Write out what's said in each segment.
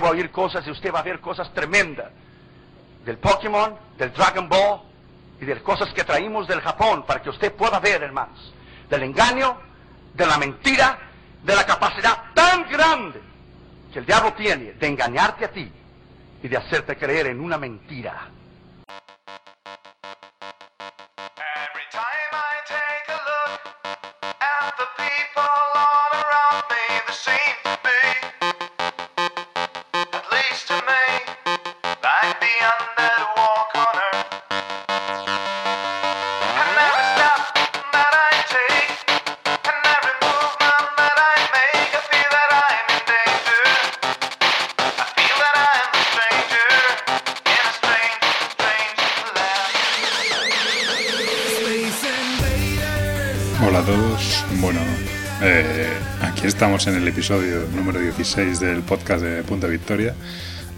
va a oír cosas y usted va a ver cosas tremendas. Del Pokémon, del Dragon Ball y de cosas que traímos del Japón para que usted pueda ver, hermanos. Del engaño, de la mentira, de la capacidad tan grande que el diablo tiene de engañarte a ti y de hacerte creer en una mentira. Bueno, eh, aquí estamos en el episodio número 16 del podcast de Punta Victoria.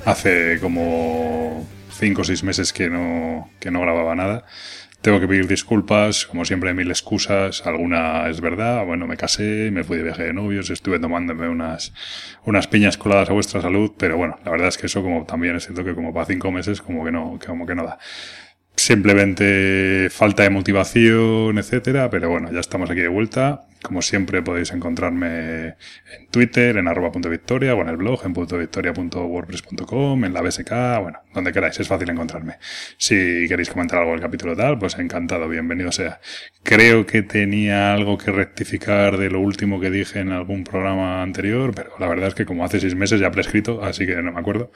Hace como 5 o 6 meses que no, que no grababa nada. Tengo que pedir disculpas, como siempre, mil excusas. Alguna es verdad. Bueno, me casé, me fui de viaje de novios, estuve tomándome unas, unas piñas coladas a vuestra salud, pero bueno, la verdad es que eso como también es cierto que como para 5 meses como que no, como que no da simplemente falta de motivación, etcétera, pero bueno, ya estamos aquí de vuelta. Como siempre podéis encontrarme en Twitter, en arroba punto victoria, o en el blog, en punto en la BSK, bueno, donde queráis, es fácil encontrarme. Si queréis comentar algo del capítulo tal, pues encantado, bienvenido sea. Creo que tenía algo que rectificar de lo último que dije en algún programa anterior, pero la verdad es que como hace seis meses ya prescrito, así que no me acuerdo.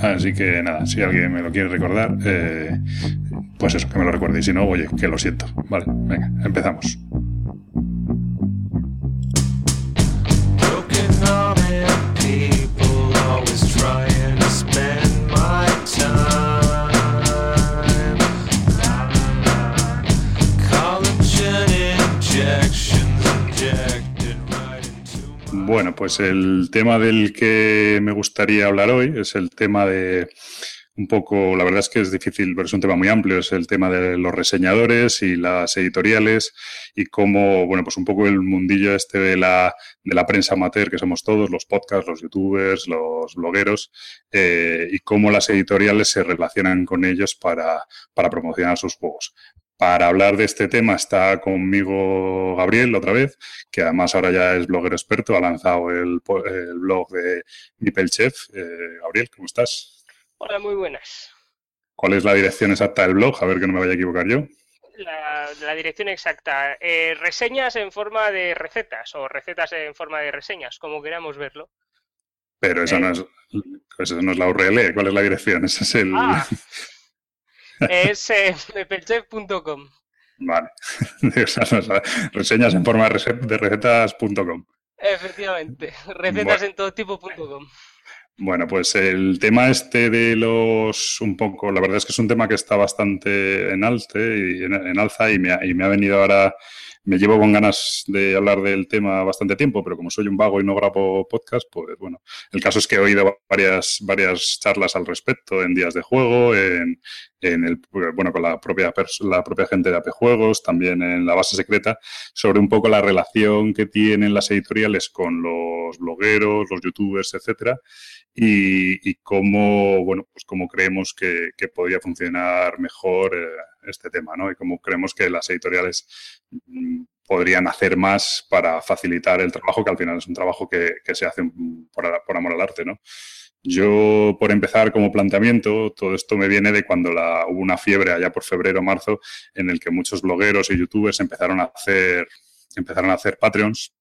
Así que nada, si alguien me lo quiere recordar, eh, pues eso, que me lo recuerde. Y si no, oye, que lo siento. Vale, venga, empezamos. Bueno, pues el tema del que me gustaría hablar hoy es el tema de un poco, la verdad es que es difícil, pero es un tema muy amplio, es el tema de los reseñadores y las editoriales y cómo, bueno, pues un poco el mundillo este de la, de la prensa amateur, que somos todos, los podcasts, los youtubers, los blogueros, eh, y cómo las editoriales se relacionan con ellos para, para promocionar sus juegos. Para hablar de este tema está conmigo Gabriel otra vez, que además ahora ya es bloguero experto, ha lanzado el, blog de Mipel Chef. Eh, Gabriel, ¿cómo estás? Hola, muy buenas. ¿Cuál es la dirección exacta del blog? A ver que no me vaya a equivocar yo. La, la dirección exacta. eh, reseñas en forma de recetas o recetas en forma de reseñas, como queramos verlo. Pero esa Eh. no es, esa no es la URL. ¿Cuál es la dirección? Ese es el... Ah, es eh, mepelchef.com. Vale. Reseñas en forma de rece- de recetas.com. Efectivamente, recetas Bueno. en todo tipo.com. Bueno, pues el tema este de los un poco, la verdad es que es un tema que está bastante en alta y en, en alza y me, ha, y me ha venido ahora, me llevo con ganas de hablar del tema bastante tiempo, pero como soy un vago y no grabo podcast, pues bueno, el caso es que he oído varias, varias charlas al respecto en días de juego, en, en el, bueno, con la propia, la propia gente de AP Juegos, también en la base secreta, sobre un poco la relación que tienen las editoriales con los blogueros, los youtubers, etcétera, y, y cómo, bueno, pues cómo creemos que, que podría funcionar mejor eh, este tema, ¿no? Y cómo creemos que las editoriales mm, podrían hacer más para facilitar el trabajo, que al final es un trabajo que, se hace mm, por, amor al arte, ¿no? Yo, por empezar, como planteamiento, todo esto me viene de cuando hubo una fiebre allá por febrero o marzo en el que muchos blogueros y youtubers empezaron a hacer, empezaron a hacer Patreons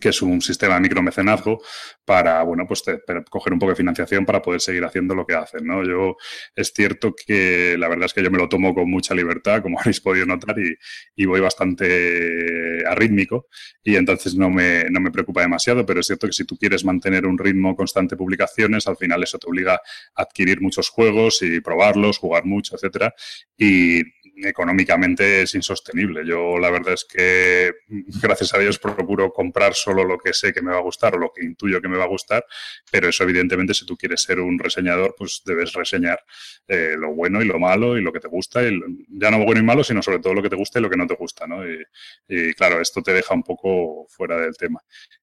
que es un sistema de micromecenazgo para, bueno, pues te- para coger un poco de financiación para poder seguir haciendo lo que hacen, ¿no? Yo, es cierto que la verdad es que yo me lo tomo con mucha libertad, como habéis podido notar, y, y voy bastante arrítmico, y entonces no me, no me preocupa demasiado, pero es cierto que si tú quieres mantener un ritmo constante de publicaciones, al final eso te obliga a adquirir muchos juegos y probarlos, jugar mucho, etcétera, y económicamente es insostenible. Yo la verdad es que, gracias a Dios, procuro comprar solo lo que sé que me va a gustar o lo que intuyo que me va a gustar, pero eso evidentemente si tú quieres ser un reseñador, pues debes reseñar eh, lo bueno y lo malo y lo que te gusta, ya no bueno y malo, sino sobre todo lo que te gusta y lo que no te gusta, ¿no? Y, y, claro, esto te deja un poco fuera del tema.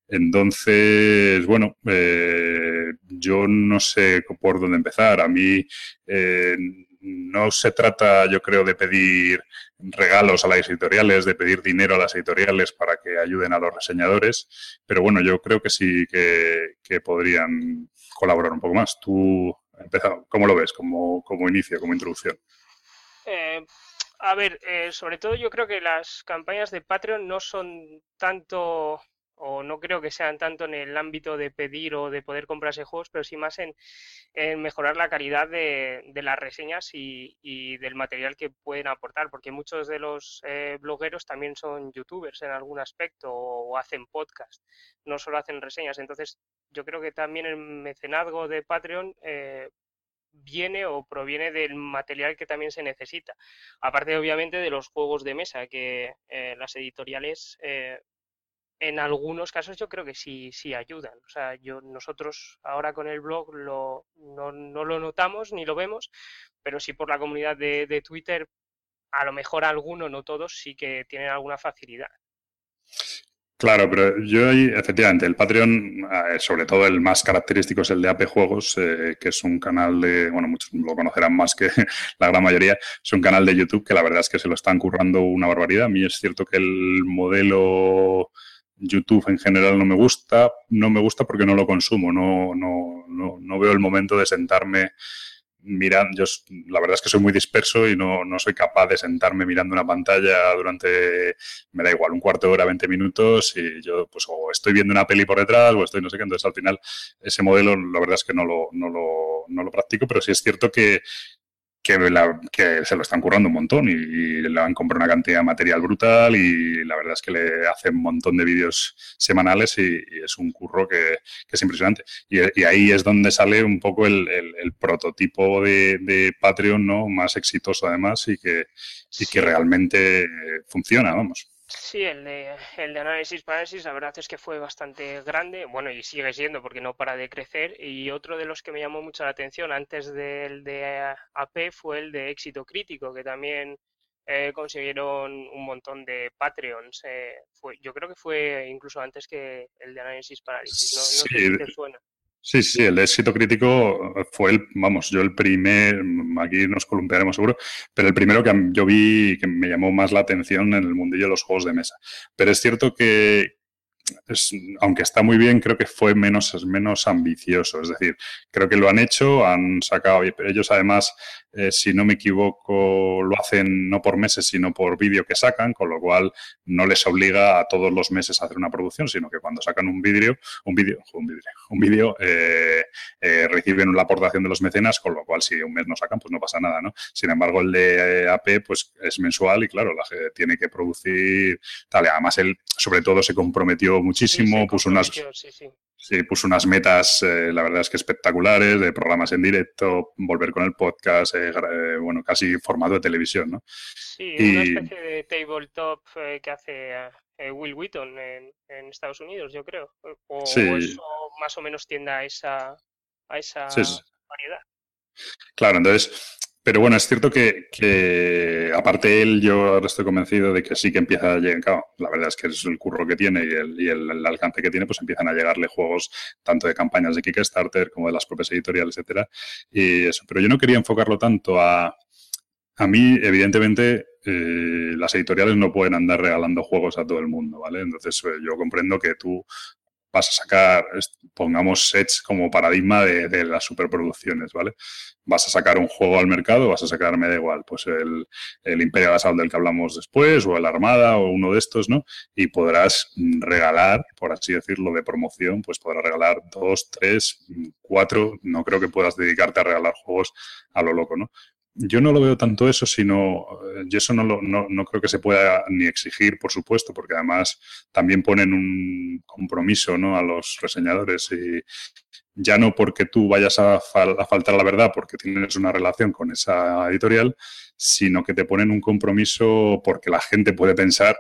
Entonces, bueno, eh, yo no sé por dónde empezar. A mí eh, no se trata, yo creo, de pedir regalos a las editoriales, de pedir dinero a las editoriales para que ayuden a los reseñadores, pero bueno, yo creo que sí que, podrían colaborar un poco más. Tú, ¿cómo lo ves como, como inicio, como introducción? Eh, a ver, eh, sobre todo yo creo que las campañas de Patreon no son tanto, o no creo que sean tanto en el ámbito de pedir o de poder comprarse juegos, pero sí más en, en mejorar la calidad de, de las reseñas y, y del material que pueden aportar, porque muchos de los eh, blogueros también son youtubers en algún aspecto o, hacen podcast, no solo hacen reseñas. Entonces, yo creo que también el mecenazgo de Patreon eh, viene o proviene del material que también se necesita. Aparte, obviamente, de los juegos de mesa, que eh, las editoriales en algunos casos yo creo que sí, sí ayudan. O sea, yo, nosotros ahora con el blog lo, no, no lo notamos ni lo vemos, pero sí por la comunidad de, de Twitter, a lo mejor alguno, no todos, sí que tienen alguna facilidad. Claro, pero yo efectivamente, el Patreon, eh, sobre todo el más característico es el de AP Juegos, eh, que es un canal de, bueno, muchos lo conocerán más que la gran mayoría, es un canal de YouTube que la verdad es que se lo están currando una barbaridad. A mí es cierto que el modelo YouTube en general no me gusta, no me gusta porque no lo consumo, no, no, no, no veo el momento de sentarme mirando, yo la verdad es que soy muy disperso y no, no soy capaz de sentarme mirando una pantalla durante, me da igual, un cuarto de hora, 20 minutos y yo pues o estoy viendo una peli por detrás o estoy no sé qué, entonces al final ese modelo la verdad es que no lo, no lo, no lo practico, pero sí es cierto que, que, la- que se lo están currando un montón y, y le han comprado una cantidad de material brutal y la verdad es que le hacen un montón de vídeos semanales y, y es un curro que, que es impresionante. Y, y ahí es donde sale un poco el, el- el prototipo de, de Patreon ¿no? más exitoso además y que, y que realmente funciona, vamos. Sí, el de, el de análisis parálisis, la verdad es que fue bastante grande, bueno, y sigue siendo porque no para de crecer. Y otro de los que me llamó mucho la atención antes del de AP fue el de éxito crítico, que también eh, consiguieron un montón de Patreons. eh, fue, yo creo que fue incluso antes que el de análisis parálisis. No, no sé si te suena. Sí, sí, el éxito crítico fue el, vamos, yo el primer, aquí nos columpiaremos seguro, pero el primero que yo vi que me llamó más la atención en el mundillo de los juegos de mesa. Pero es cierto que, aunque está muy bien, creo que fue menos, menos ambicioso. Es decir, creo que lo han hecho, han sacado, ellos además, eh, si no me equivoco, lo hacen no por meses, sino por vídeo que sacan, con lo cual no les obliga a todos los meses a hacer una producción, sino que cuando sacan un vídeo, un vídeo, un vídeo, un vídeo, eh, eh, reciben la aportación de los mecenas, con lo cual si un mes no sacan, pues no pasa nada, ¿no? Sin embargo, el de AP, pues es mensual y claro, la tiene que producir tal. Además, él, sobre todo, se comprometió muchísimo, Sí, puso unas, sí, puso unas metas, eh, la verdad es que espectaculares, de programas en directo, volver con el podcast, eh, eh, bueno, casi formato de televisión, ¿no? Sí, una especie de tabletop eh, que hace Will Wheaton en, en Estados Unidos, yo creo. O, Sí. o eso más o menos tiende a esa, a esa variedad. Claro, entonces, pero bueno, es cierto que, que aparte él, yo ahora estoy convencido de que sí que empieza a llegar, claro, la verdad es que es el curro que tiene y el, alcance que tiene, pues empiezan a llegarle juegos tanto de campañas de Kickstarter como de las propias editoriales, etcétera, y eso. Pero yo no quería enfocarlo tanto a, a mí, evidentemente, eh, las editoriales no pueden andar regalando juegos a todo el mundo, ¿vale? Entonces, eh, yo comprendo que tú vas a sacar, pongamos sets como paradigma de, las superproducciones, ¿vale? Vas a sacar un juego al mercado, vas a sacar, me da igual, pues el, el Imperial Assault del que hablamos después, o el Armada, o uno de estos, ¿no? Y podrás regalar, por así decirlo, de promoción, pues podrás regalar dos, tres, cuatro, no creo que puedas dedicarte a regalar juegos a lo loco, ¿no? Yo no lo veo tanto eso, sino yo eso no, lo, no, no creo que se pueda ni exigir, por supuesto, porque además también ponen un compromiso ¿no? a los reseñadores y ya no porque tú vayas a, a faltar la verdad porque tienes una relación con esa editorial, sino que te ponen un compromiso porque la gente puede pensar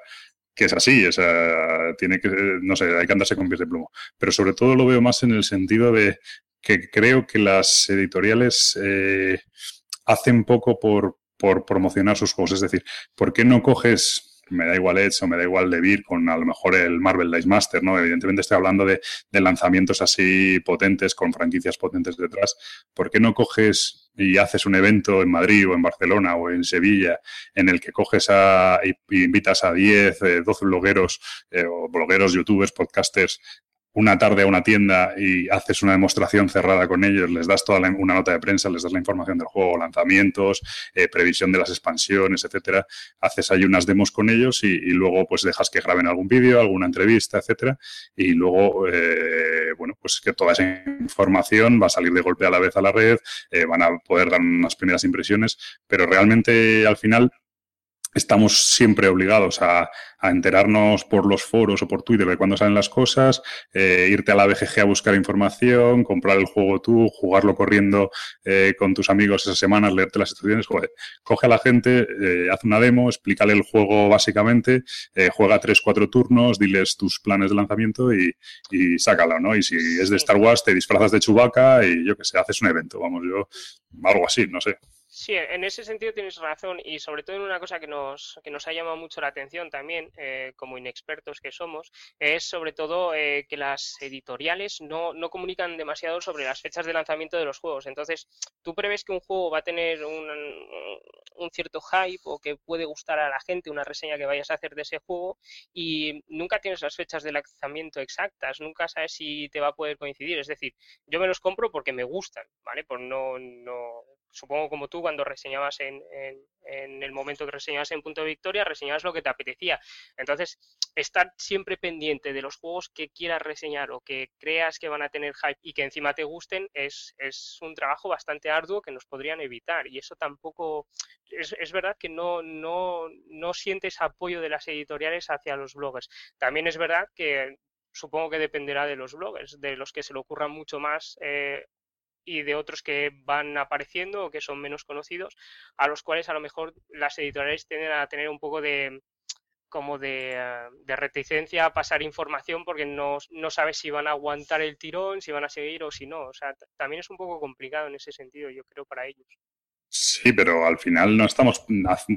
que es así, o sea, tiene que, no sé, hay que andarse con pies de plomo. Pero sobre todo lo veo más en el sentido de que creo que las editoriales eh, hacen poco por, por promocionar sus juegos. Es decir, ¿por qué no coges me da igual Edge o me da igual DeVir con a lo mejor el Marvel Dice Master, ¿no? Evidentemente estoy hablando de, de, lanzamientos así potentes, con franquicias potentes detrás. ¿Por qué no coges y haces un evento en Madrid o en Barcelona o en Sevilla en el que coges a, y, invitas a 10, eh, 12 blogueros eh, o blogueros, youtubers, podcasters una tarde a una tienda y haces una demostración cerrada con ellos, les das toda la, una nota de prensa, les das la información del juego, lanzamientos, eh, previsión de las expansiones, etcétera. Haces ahí unas demos con ellos y, luego pues dejas que graben algún vídeo, alguna entrevista, etcétera. Y luego, eh, bueno, pues que toda esa información va a salir de golpe a la vez a la red, eh, van a poder dar unas primeras impresiones, pero realmente al final estamos siempre obligados a, a, enterarnos por los foros o por Twitter de cuándo salen las cosas, eh, irte a la BGG a buscar información, comprar el juego tú, jugarlo corriendo eh, con tus amigos esas semanas, leerte las instrucciones. Joder, coge a la gente, eh, haz una demo, explícale el juego básicamente, eh, juega tres, cuatro turnos, diles tus planes de lanzamiento y, y sácalo, ¿no? Y si es de Star Wars, te disfrazas de Chewbacca y yo que sé, haces un evento, vamos, yo, algo así, no sé. Sí, en ese sentido tienes razón y sobre todo en una cosa que nos, que nos ha llamado mucho la atención también, eh, como inexpertos que somos, es sobre todo eh, que las editoriales no, no, comunican demasiado sobre las fechas de lanzamiento de los juegos. Entonces, tú prevés que un juego va a tener un, un cierto hype o que puede gustar a la gente, una reseña que vayas a hacer de ese juego y nunca tienes las fechas de lanzamiento exactas, nunca sabes si te va a poder coincidir. Es decir, yo me los compro porque me gustan, ¿vale? Por no, no supongo como tú cuando reseñabas en, en, el momento que reseñabas en Punto de Victoria, reseñabas lo que te apetecía. Entonces, estar siempre pendiente de los juegos que quieras reseñar o que creas que van a tener hype y que encima te gusten es, es un trabajo bastante arduo que nos podrían evitar. Y eso tampoco, es, es verdad que no, no, no sientes apoyo de las editoriales hacia los bloggers. También es verdad que supongo que dependerá de los bloggers, de los que se le ocurran mucho más eh, y de otros que van apareciendo o que son menos conocidos, a los cuales a lo mejor las editoriales tienden a tener un poco de como de, de reticencia a pasar información porque no, no sabes si van a aguantar el tirón, si van a seguir o si no. O sea, también es un poco complicado en ese sentido, yo creo, para ellos. Sí, pero al final no estamos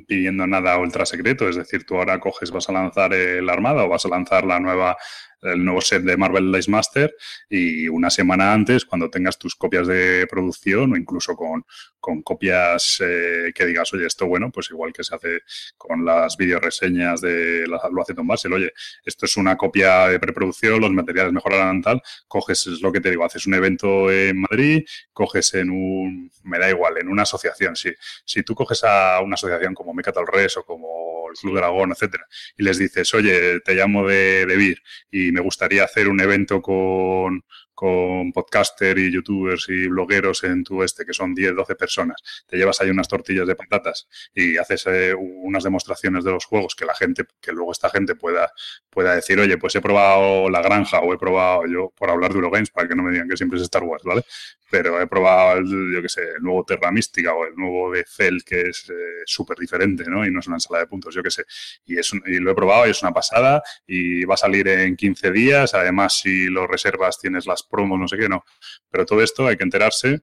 pidiendo nada ultra secreto. Es decir, tú ahora coges, vas a lanzar el Armada o vas a lanzar la nueva el nuevo set de Marvel Dice Master y una semana antes, cuando tengas tus copias de producción o incluso con, con copias eh, que digas, oye, esto bueno, pues igual que se hace con las videoreseñas de la, lo hace Tom Basel, oye, esto es una copia de preproducción, los materiales mejorarán tal, coges, es lo que te digo, haces un evento en Madrid, coges en un, me da igual, en una asociación, si, si tú coges a una asociación como Mecatal Res o como el Club Dragón, etcétera, y les dices, oye, te llamo de, de Vir y me gustaría hacer un evento con, con podcaster y youtubers y blogueros en tu este, que son 10, 12 personas. Te llevas ahí unas tortillas de patatas y haces eh, unas demostraciones de los juegos que la gente, que luego esta gente pueda, pueda decir, oye, pues he probado La Granja o he probado, yo por hablar de Eurogames, para que no me digan que siempre es Star Wars, ¿vale? Pero he probado, el, yo qué sé, el nuevo Terra Mística o el nuevo de Fell, que es eh, súper diferente, ¿no? Y no es una ensalada de puntos, yo qué sé. Y, es un, y lo he probado y es una pasada y va a salir en 15 días. Además, si lo reservas, tienes las promos, no sé qué, no. Pero todo esto hay que enterarse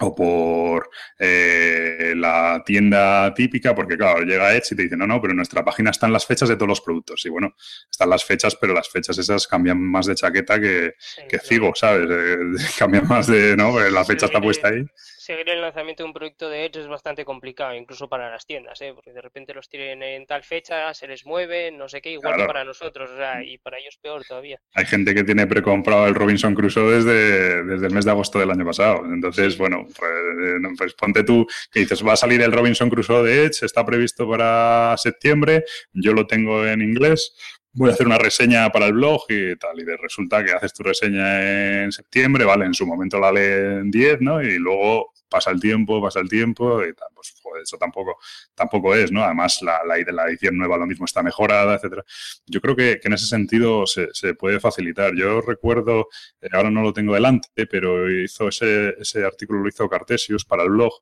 o por eh, la tienda típica, porque claro, llega Edge y te dice, no, no, pero en nuestra página están las fechas de todos los productos. Y bueno, están las fechas, pero las fechas esas cambian más de chaqueta que, Sí, que claro. Cigo, ¿sabes? Eh, cambian más de, ¿no? Porque la fecha Sí, está puesta ahí. Seguir el lanzamiento de un proyecto de Edge es bastante complicado, incluso para las tiendas, ¿eh? Porque de repente los tienen en tal fecha, se les mueve, no sé qué, igual Claro. que para nosotros, o sea, y para ellos peor todavía. Hay gente que tiene precomprado el Robinson Crusoe desde, desde el mes de agosto del año pasado. Entonces, bueno, pues, eh, pues ponte tú que dices, va a salir el Robinson Crusoe de Edge, está previsto para septiembre, yo lo tengo en inglés, voy a hacer una reseña para el blog y tal. Y resulta que haces tu reseña en septiembre, vale, en su momento la leen 10, ¿no? Y luego pasa el tiempo, pasa el tiempo, y tal, pues joder, eso tampoco, tampoco es, ¿no? Además, la, la, la edición nueva lo mismo está mejorada, etcétera. Yo creo que, que en ese sentido se, se, puede facilitar. Yo recuerdo, eh, ahora no lo tengo delante, pero hizo ese, ese artículo, lo hizo Cartesius para el blog.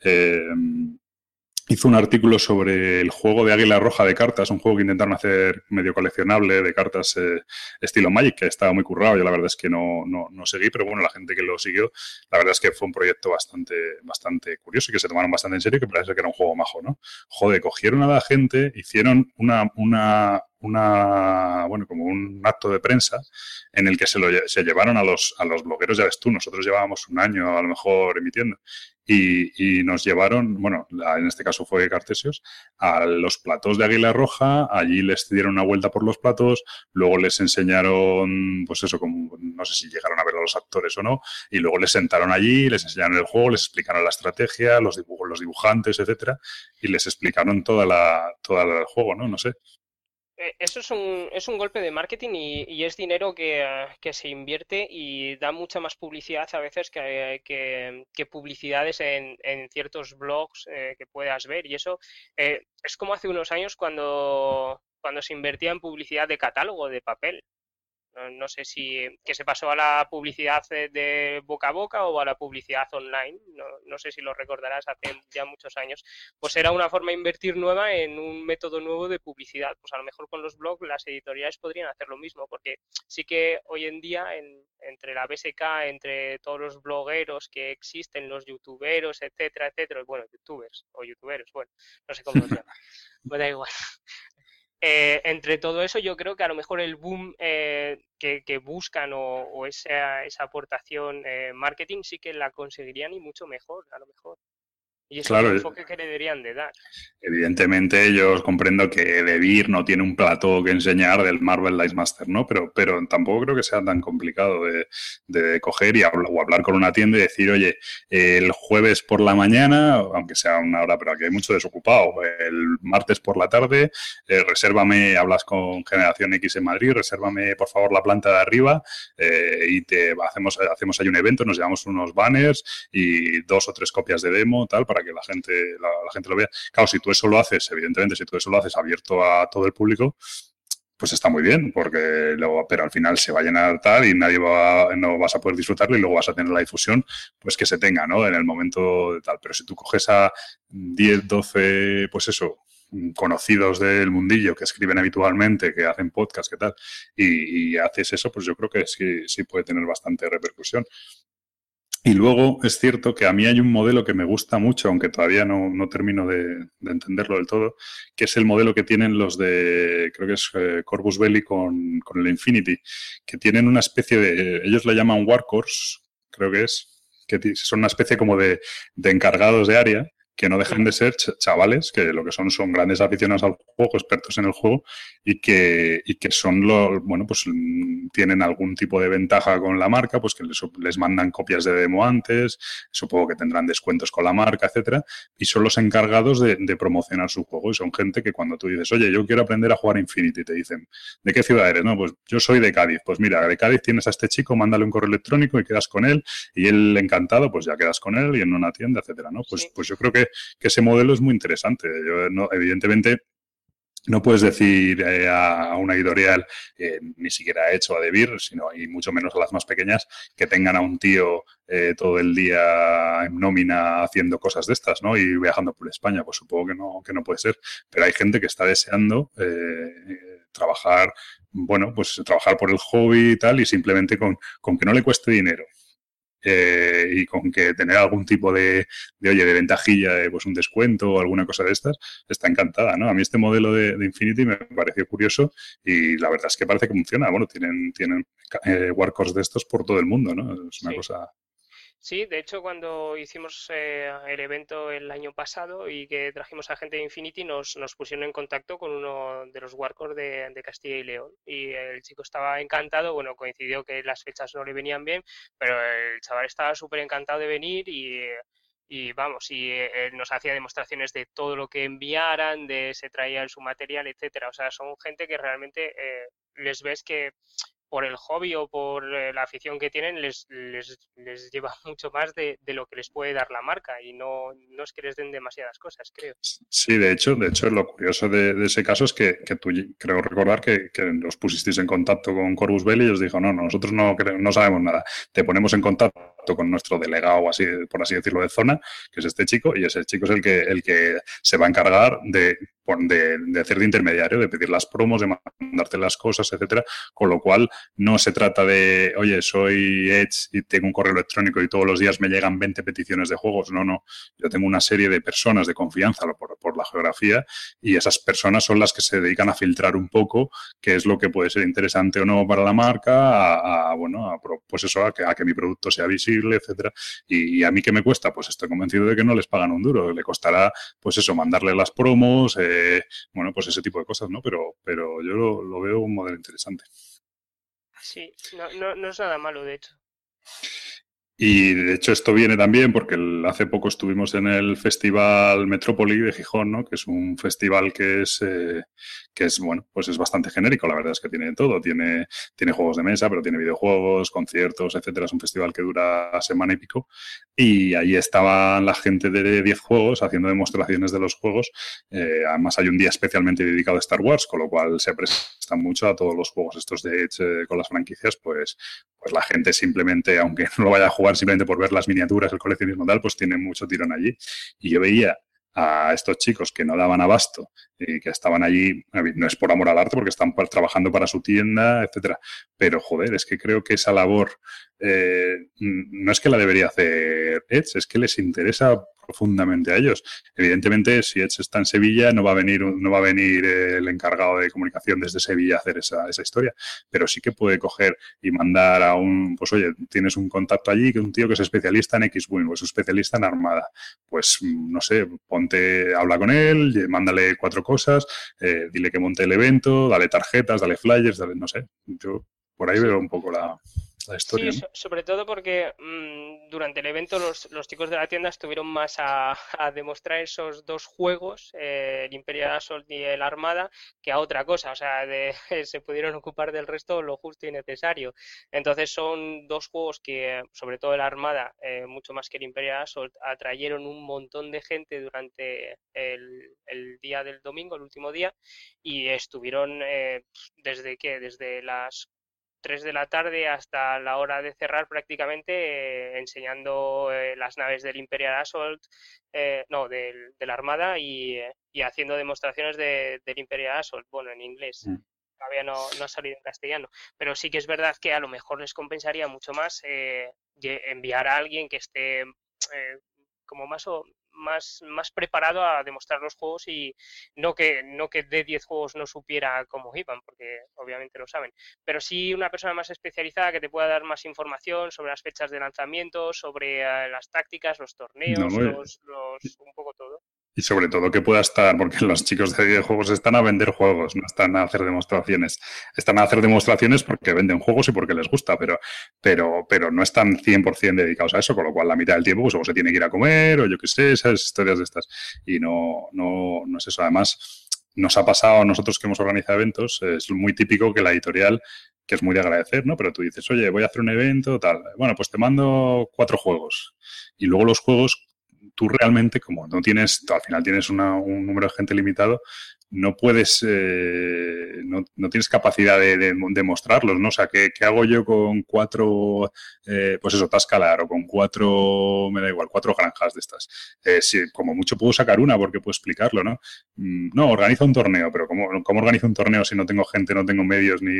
Eh, hizo un artículo sobre el juego de Águila Roja de cartas, un juego que intentaron hacer medio coleccionable de cartas eh, estilo Magic, que estaba muy currado. Yo la verdad es que no, no, no, seguí, pero bueno, la gente que lo siguió, la verdad es que fue un proyecto bastante, bastante curioso y que se tomaron bastante en serio que parece que era un juego majo, ¿no? Joder, cogieron a la gente, hicieron una, una, una, bueno, como un acto de prensa en el que se, lo, se llevaron a los, a los blogueros, ya ves tú, nosotros llevábamos un año a lo mejor emitiendo, y, y, nos llevaron, bueno, en este caso fue Cartesios, a los platos de Águila Roja, allí les dieron una vuelta por los platos, luego les enseñaron, pues eso, como, no sé si llegaron a ver a los actores o no, y luego les sentaron allí, les enseñaron el juego, les explicaron la estrategia, los dibujos, los dibujantes, etcétera, y les explicaron toda la, toda el juego, ¿no? No sé. Eh, eso es un, es un golpe de marketing y, y es dinero que, que, se invierte y da mucha más publicidad a veces que, que, que publicidades en, en, ciertos blogs eh, que puedas ver. Y eso eh, es como hace unos años cuando, cuando se invertía en publicidad de catálogo de papel. No sé si que se pasó a la publicidad de boca a boca o a la publicidad online. No, no, sé si lo recordarás hace ya muchos años. Pues era una forma de invertir nueva en un método nuevo de publicidad. Pues a lo mejor con los blogs las editoriales podrían hacer lo mismo, porque sí que hoy en día en, entre la BSK, entre todos los blogueros que existen, los youtuberos, etcétera, etcétera, bueno, youtubers o youtuberos, bueno, no sé cómo se llama, me da igual. Eh, entre todo eso, yo creo que a lo mejor el boom eh, que, que, buscan o, o esa, esa, aportación eh, marketing sí que la conseguirían y mucho mejor, a lo mejor. Y ese claro, es el enfoque que le deberían de dar. Evidentemente, yo comprendo que Debir no tiene un plato que enseñar del Marvel Dice Master, ¿no? Pero, pero tampoco creo que sea tan complicado de, de coger y hablar, o hablar con una tienda y decir, oye, el jueves por la mañana, aunque sea una hora, pero aquí hay mucho desocupado, el martes por la tarde, eh, resérvame, hablas con Generación X en Madrid, resérvame por favor la planta de arriba eh, y te hacemos, hacemos ahí un evento, nos llevamos unos banners y dos o tres copias de demo, tal, para que la gente, la, gente lo vea. Claro, si tú eso lo haces, evidentemente, si tú eso lo haces abierto a todo el público, pues está muy bien, porque luego, pero al final se va a llenar tal y nadie va, no vas a poder disfrutarlo y luego vas a tener la difusión, pues que se tenga, ¿no? En el momento de tal. Pero si tú coges a 10, 12, pues eso, conocidos del mundillo que escriben habitualmente, que hacen podcast, que tal, y, y haces eso, pues yo creo que sí, sí puede tener bastante repercusión. Y luego es cierto que a mí hay un modelo que me gusta mucho, aunque todavía no, no termino de, de, entenderlo del todo, que es el modelo que tienen los de, creo que es eh, Corvus Belli con, con, el Infinity, que tienen una especie de, ellos le llaman Workhorse, creo que es, que son una especie como de, de encargados de área, que no dejan de ser chavales que lo que son son grandes aficionados al juego, expertos en el juego y que, y que son los, bueno, pues tienen algún tipo de ventaja con la marca, pues que les, les, mandan copias de demo antes, supongo que tendrán descuentos con la marca, etcétera, y son los encargados de, de, promocionar su juego y son gente que cuando tú dices, oye, yo quiero aprender a jugar Infinity, te dicen, ¿de qué ciudad eres? No, pues yo soy de Cádiz, pues mira, de Cádiz tienes a este chico, mándale un correo electrónico y quedas con él y él encantado, pues ya quedas con él y en una tienda, etcétera, ¿no? Pues, sí. pues yo creo que que ese modelo es muy interesante. Yo, no, evidentemente, no puedes decir eh, a, una editorial, eh, ni siquiera hecho a Debir, sino y mucho menos a las más pequeñas, que tengan a un tío eh, todo el día en nómina haciendo cosas de estas, ¿no? Y viajando por España, pues supongo que no, que no puede ser. Pero hay gente que está deseando trabajar, bueno, pues trabajar por el hobby y tal, y simplemente con, con que no le cueste dinero eh, y con que tener algún tipo de, de, oye, de ventajilla, de pues un descuento o alguna cosa de estas, está encantada, ¿no? A mí este modelo de, de Infinity me pareció curioso y la verdad es que parece que funciona. Bueno, tienen, tienen eh, de estos por todo el mundo, ¿no? Es una sí. cosa Sí, de hecho, cuando hicimos eh, el evento el año pasado y que trajimos a gente de Infinity, nos, nos pusieron en contacto con uno de los Warcors de, Castilla y León. Y el chico estaba encantado, bueno, coincidió que las fechas no le venían bien, pero el chaval estaba súper encantado de venir y, vamos, y él nos hacía demostraciones de todo lo que enviaran, de se traía su material, etcétera. O sea, son gente que realmente eh, les ves que por el hobby o por eh, la afición que tienen, les, les, les lleva mucho más de, de, lo que les puede dar la marca y no, no es que les den demasiadas cosas, creo. Sí, de hecho, de hecho lo curioso de, ese caso es que, que, tú creo recordar que, que los pusisteis en contacto con Corvus Belli y os dijo, no, nosotros no, no sabemos nada, te ponemos en contacto con nuestro delegado, así, por así decirlo, de zona, que es este chico, y ese chico es el que, el que se va a encargar de, hacer de intermediario, de pedir las promos, de mandarte las cosas, etcétera, con lo cual no se trata de, oye, soy Edge y tengo un correo electrónico y todos los días me llegan 20 peticiones de juegos. No, no. Yo tengo una serie de personas de confianza por, la geografía y esas personas son las que se dedican a filtrar un poco qué es lo que puede ser interesante o no para la marca, a, bueno, a, pues eso, a que, mi producto sea visible, etcétera. Y, a mí qué me cuesta, pues estoy convencido de que no les pagan un duro. Le costará, pues eso, mandarle las promos, eh, bueno, pues ese tipo de cosas, ¿no? Pero, pero yo lo, lo veo un modelo interesante. Sí, no, no, no es nada malo, de hecho. Y de hecho esto viene también porque hace poco estuvimos en el Festival Metrópoli de Gijón, ¿no? que es un festival que es, eh, que es, bueno, pues es bastante genérico, la verdad es que tiene todo, tiene, tiene juegos de mesa, pero tiene videojuegos, conciertos, etcétera, es un festival que dura semana y pico, y ahí estaban la gente de 10 juegos haciendo demostraciones de los juegos, eh, además hay un día especialmente dedicado a Star Wars, con lo cual se presta mucho a todos los juegos estos de Edge eh, con las franquicias, pues, pues la gente simplemente, aunque no lo vaya a jugar simplemente por ver las miniaturas, el coleccionismo tal, pues tiene mucho tirón allí. Y yo veía a estos chicos que no daban abasto y que estaban allí, no es por amor al arte, porque están trabajando para su tienda, etcétera. Pero joder, es que creo que esa labor eh, no es que la debería hacer Edge, es que les interesa profundamente a ellos. Evidentemente, si Edge está en Sevilla, no va a venir, no va a venir el encargado de comunicación desde Sevilla a hacer esa, esa historia, pero sí que puede coger y mandar a un, pues oye, tienes un contacto allí, que un tío que es especialista en X-Wing o es especialista en Armada, pues no sé, ponte, habla con él, mándale cuatro cosas, eh, dile que monte el evento, dale tarjetas, dale flyers, dale, no sé, yo por ahí veo un poco la, la historia. Sí, sobre todo porque mmm, durante el evento los, los, chicos de la tienda estuvieron más a, a demostrar esos dos juegos, eh, el Imperial Assault y el Armada, que a otra cosa. O sea, de, se pudieron ocupar del resto lo justo y necesario. Entonces son dos juegos que, sobre todo el Armada, eh, mucho más que el Imperial Assault, atrayeron un montón de gente durante el, el día del domingo, el último día, y estuvieron eh, desde que, desde las 3 de la tarde hasta la hora de cerrar prácticamente eh, enseñando eh, las naves del Imperial Assault, eh, no, del, de la Armada y, y haciendo demostraciones de, del Imperial Assault, bueno, en inglés. Mm. Todavía no, no, ha salido en castellano, pero sí que es verdad que a lo mejor les compensaría mucho más enviar a alguien que esté como más o más, más preparado a demostrar los juegos y no que, no que de 10 juegos no supiera cómo iban, porque obviamente lo saben, pero sí una persona más especializada que te pueda dar más información sobre las fechas de lanzamiento, sobre uh, las tácticas, los torneos, no, los, los, un poco todo. Y sobre todo que pueda estar, porque los chicos de videojuegos están a vender juegos, no están a hacer demostraciones. Están a hacer demostraciones porque venden juegos y porque les gusta, pero, pero, pero no están 100% dedicados a eso, con lo cual la mitad del tiempo pues, se tiene que ir a comer o yo qué sé, esas historias de estas. Y no, no, no es eso. Además, nos ha pasado a nosotros que hemos organizado eventos, es muy típico que la editorial, que es muy de agradecer, ¿no? Pero tú dices, oye, voy a hacer un evento, tal. Bueno, pues te mando cuatro juegos. Y luego los juegos tú realmente, como no tienes, al final tienes una, un número de gente limitado, no puedes, eh, no, no, tienes capacidad de, de, mostrarlos, ¿no? O sea, ¿qué, hago yo con cuatro, eh, pues eso, Tascalar o con cuatro, me da igual, cuatro granjas de estas? Eh, si, como mucho puedo sacar una porque puedo explicarlo, ¿no? Mm, no, organiza un torneo, pero ¿cómo, ¿cómo organizo un torneo si no tengo gente, no tengo medios, ni,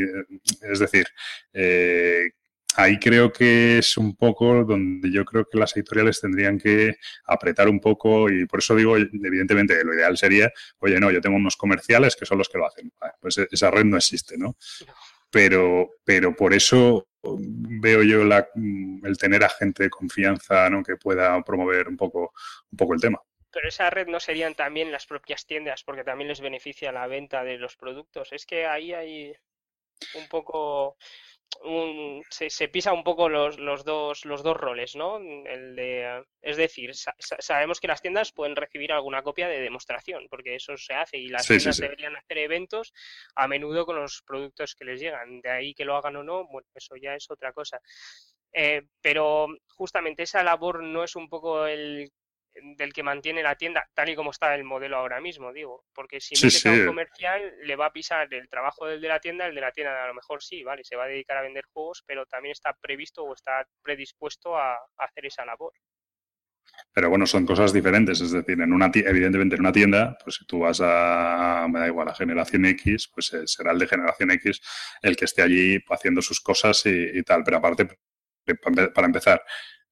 es decir, eh, ahí creo que es un poco donde yo creo que las editoriales tendrían que apretar un poco y por eso digo, evidentemente, lo ideal sería, oye, no, yo tengo unos comerciales que son los que lo hacen. Pues esa red no existe, ¿no? Pero, pero por eso veo yo el tener a gente de confianza que pueda promover un poco, un poco el tema. Pero esa red no serían también las propias tiendas, porque también les beneficia la venta de los productos. Es que ahí hay un poco un- se, se pisa un poco los, los dos, los dos roles, ¿no? El de, es decir, sa- sa- sabemos que las tiendas pueden recibir alguna copia de demostración, porque eso se hace y las Sí, sí, tiendas sí. deberían hacer eventos a menudo con los productos que les llegan. De ahí que lo hagan o no, bueno, eso ya es otra cosa. Eh, pero justamente esa labor no es un poco el del que mantiene la tienda, tal y como está el modelo ahora mismo, digo, porque si Sí, metes a un sí. comercial le va a pisar el trabajo del de la tienda, el de la tienda a lo mejor sí, vale, se va a dedicar a vender juegos, pero también está previsto o está predispuesto a, a hacer esa labor. Pero bueno, son cosas diferentes. Es decir, en una ti- evidentemente en una tienda, pues si tú vas a, me da igual, a generación X, pues eh, será el de generación X el que esté allí haciendo sus cosas y, y tal. Pero aparte, para empezar,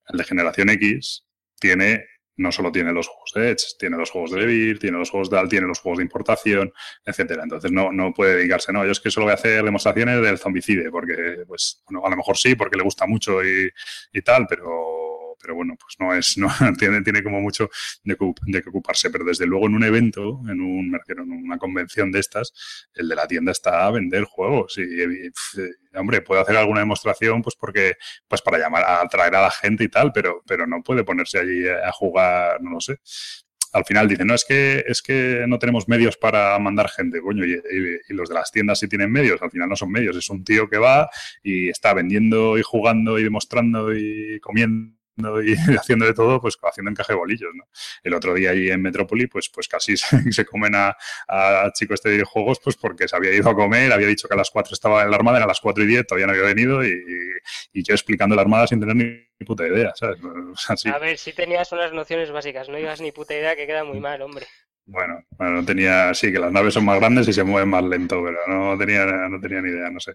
el de generación X tiene, no solo tiene los juegos de Edge, tiene los juegos de Devir, tiene los juegos de Al, tiene los juegos de importación, etcétera. Entonces no, no puede dedicarse, no, yo es que solo voy a hacer demostraciones del zombicide, porque, pues, bueno, a lo mejor sí, porque le gusta mucho y, y tal, pero, pero bueno, pues no es, no tiene, tiene como mucho de, de que ocuparse. Pero desde luego en un evento, en un, en una convención de estas, el de la tienda está a vender juegos. Pf, hombre, puede hacer alguna demostración, pues porque, pues para llamar, a atraer a la gente y tal, pero, pero no puede ponerse allí a jugar, no lo sé al final dicen, no, es que, es que no tenemos medios para mandar gente, coño, y los de las tiendas sí tienen medios, al final no son medios, es un tío que va y está vendiendo y jugando y demostrando y comiendo y haciendo de todo, pues haciendo encaje de bolillos, ¿no? El otro día ahí en Metrópoli, pues, pues casi se, se comen a, a chico este de videojuegos, pues porque se había ido a comer, había dicho que a las 4 estaba en la armada, eran las 4 y 10, todavía no había venido y, y yo explicando la armada sin tener ni puta idea, ¿sabes? A ver, si tenías unas nociones básicas, no digas ni puta idea que queda muy mal, hombre. Bueno, bueno, no tenía, sí, que las naves son más grandes y se mueven más lento, pero no tenía, no tenía ni idea, no sé.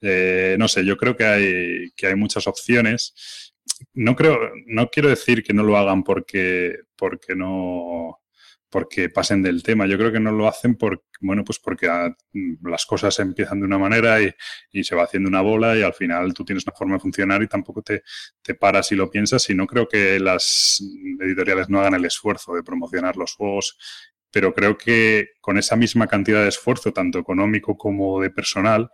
Eh, no sé, yo creo que hay, que hay muchas opciones. No creo, no quiero decir que no lo hagan porque, porque no, porque pasen del tema. Yo creo que no lo hacen por, bueno, pues porque ah, las cosas empiezan de una manera y, y se va haciendo una bola y al final tú tienes una forma de funcionar y tampoco te, te paras y lo piensas y no creo que las editoriales no hagan el esfuerzo de promocionar los juegos, pero creo que con esa misma cantidad de esfuerzo, tanto económico como de personal,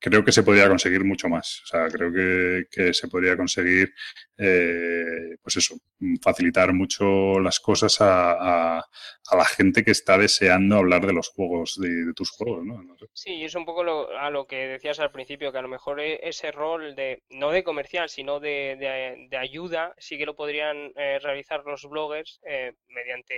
creo que se podría conseguir mucho más. O sea, creo que, que se podría conseguir, eh, pues eso, facilitar mucho las cosas a, a, la gente que está deseando hablar de los juegos, de, de tus juegos, ¿no? no sé. Sí, es un poco lo, a lo que decías al principio, que a lo mejor e, ese rol de, no de comercial, sino de, de, de ayuda, sí que lo podrían eh, realizar los bloggers eh, mediante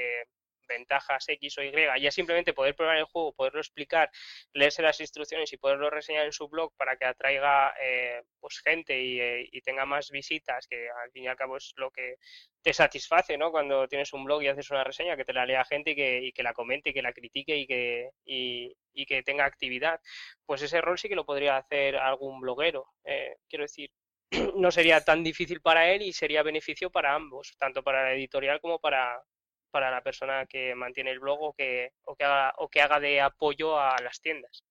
ventajas X o Y, ya simplemente poder probar el juego, poderlo explicar, leerse las instrucciones y poderlo reseñar en su blog para que atraiga eh, pues gente y, eh, y, tenga más visitas, que al fin y al cabo es lo que te satisface, ¿no? Cuando tienes un blog y haces una reseña, que te la lea gente y que, y que la comente, y que la critique y que, y, que tenga actividad. Pues ese rol sí que lo podría hacer algún bloguero, eh, quiero decir. No sería tan difícil para él y sería beneficio para ambos, tanto para la editorial como para, para la persona que mantiene el blog o que, o que, haga, o que haga de apoyo a las tiendas.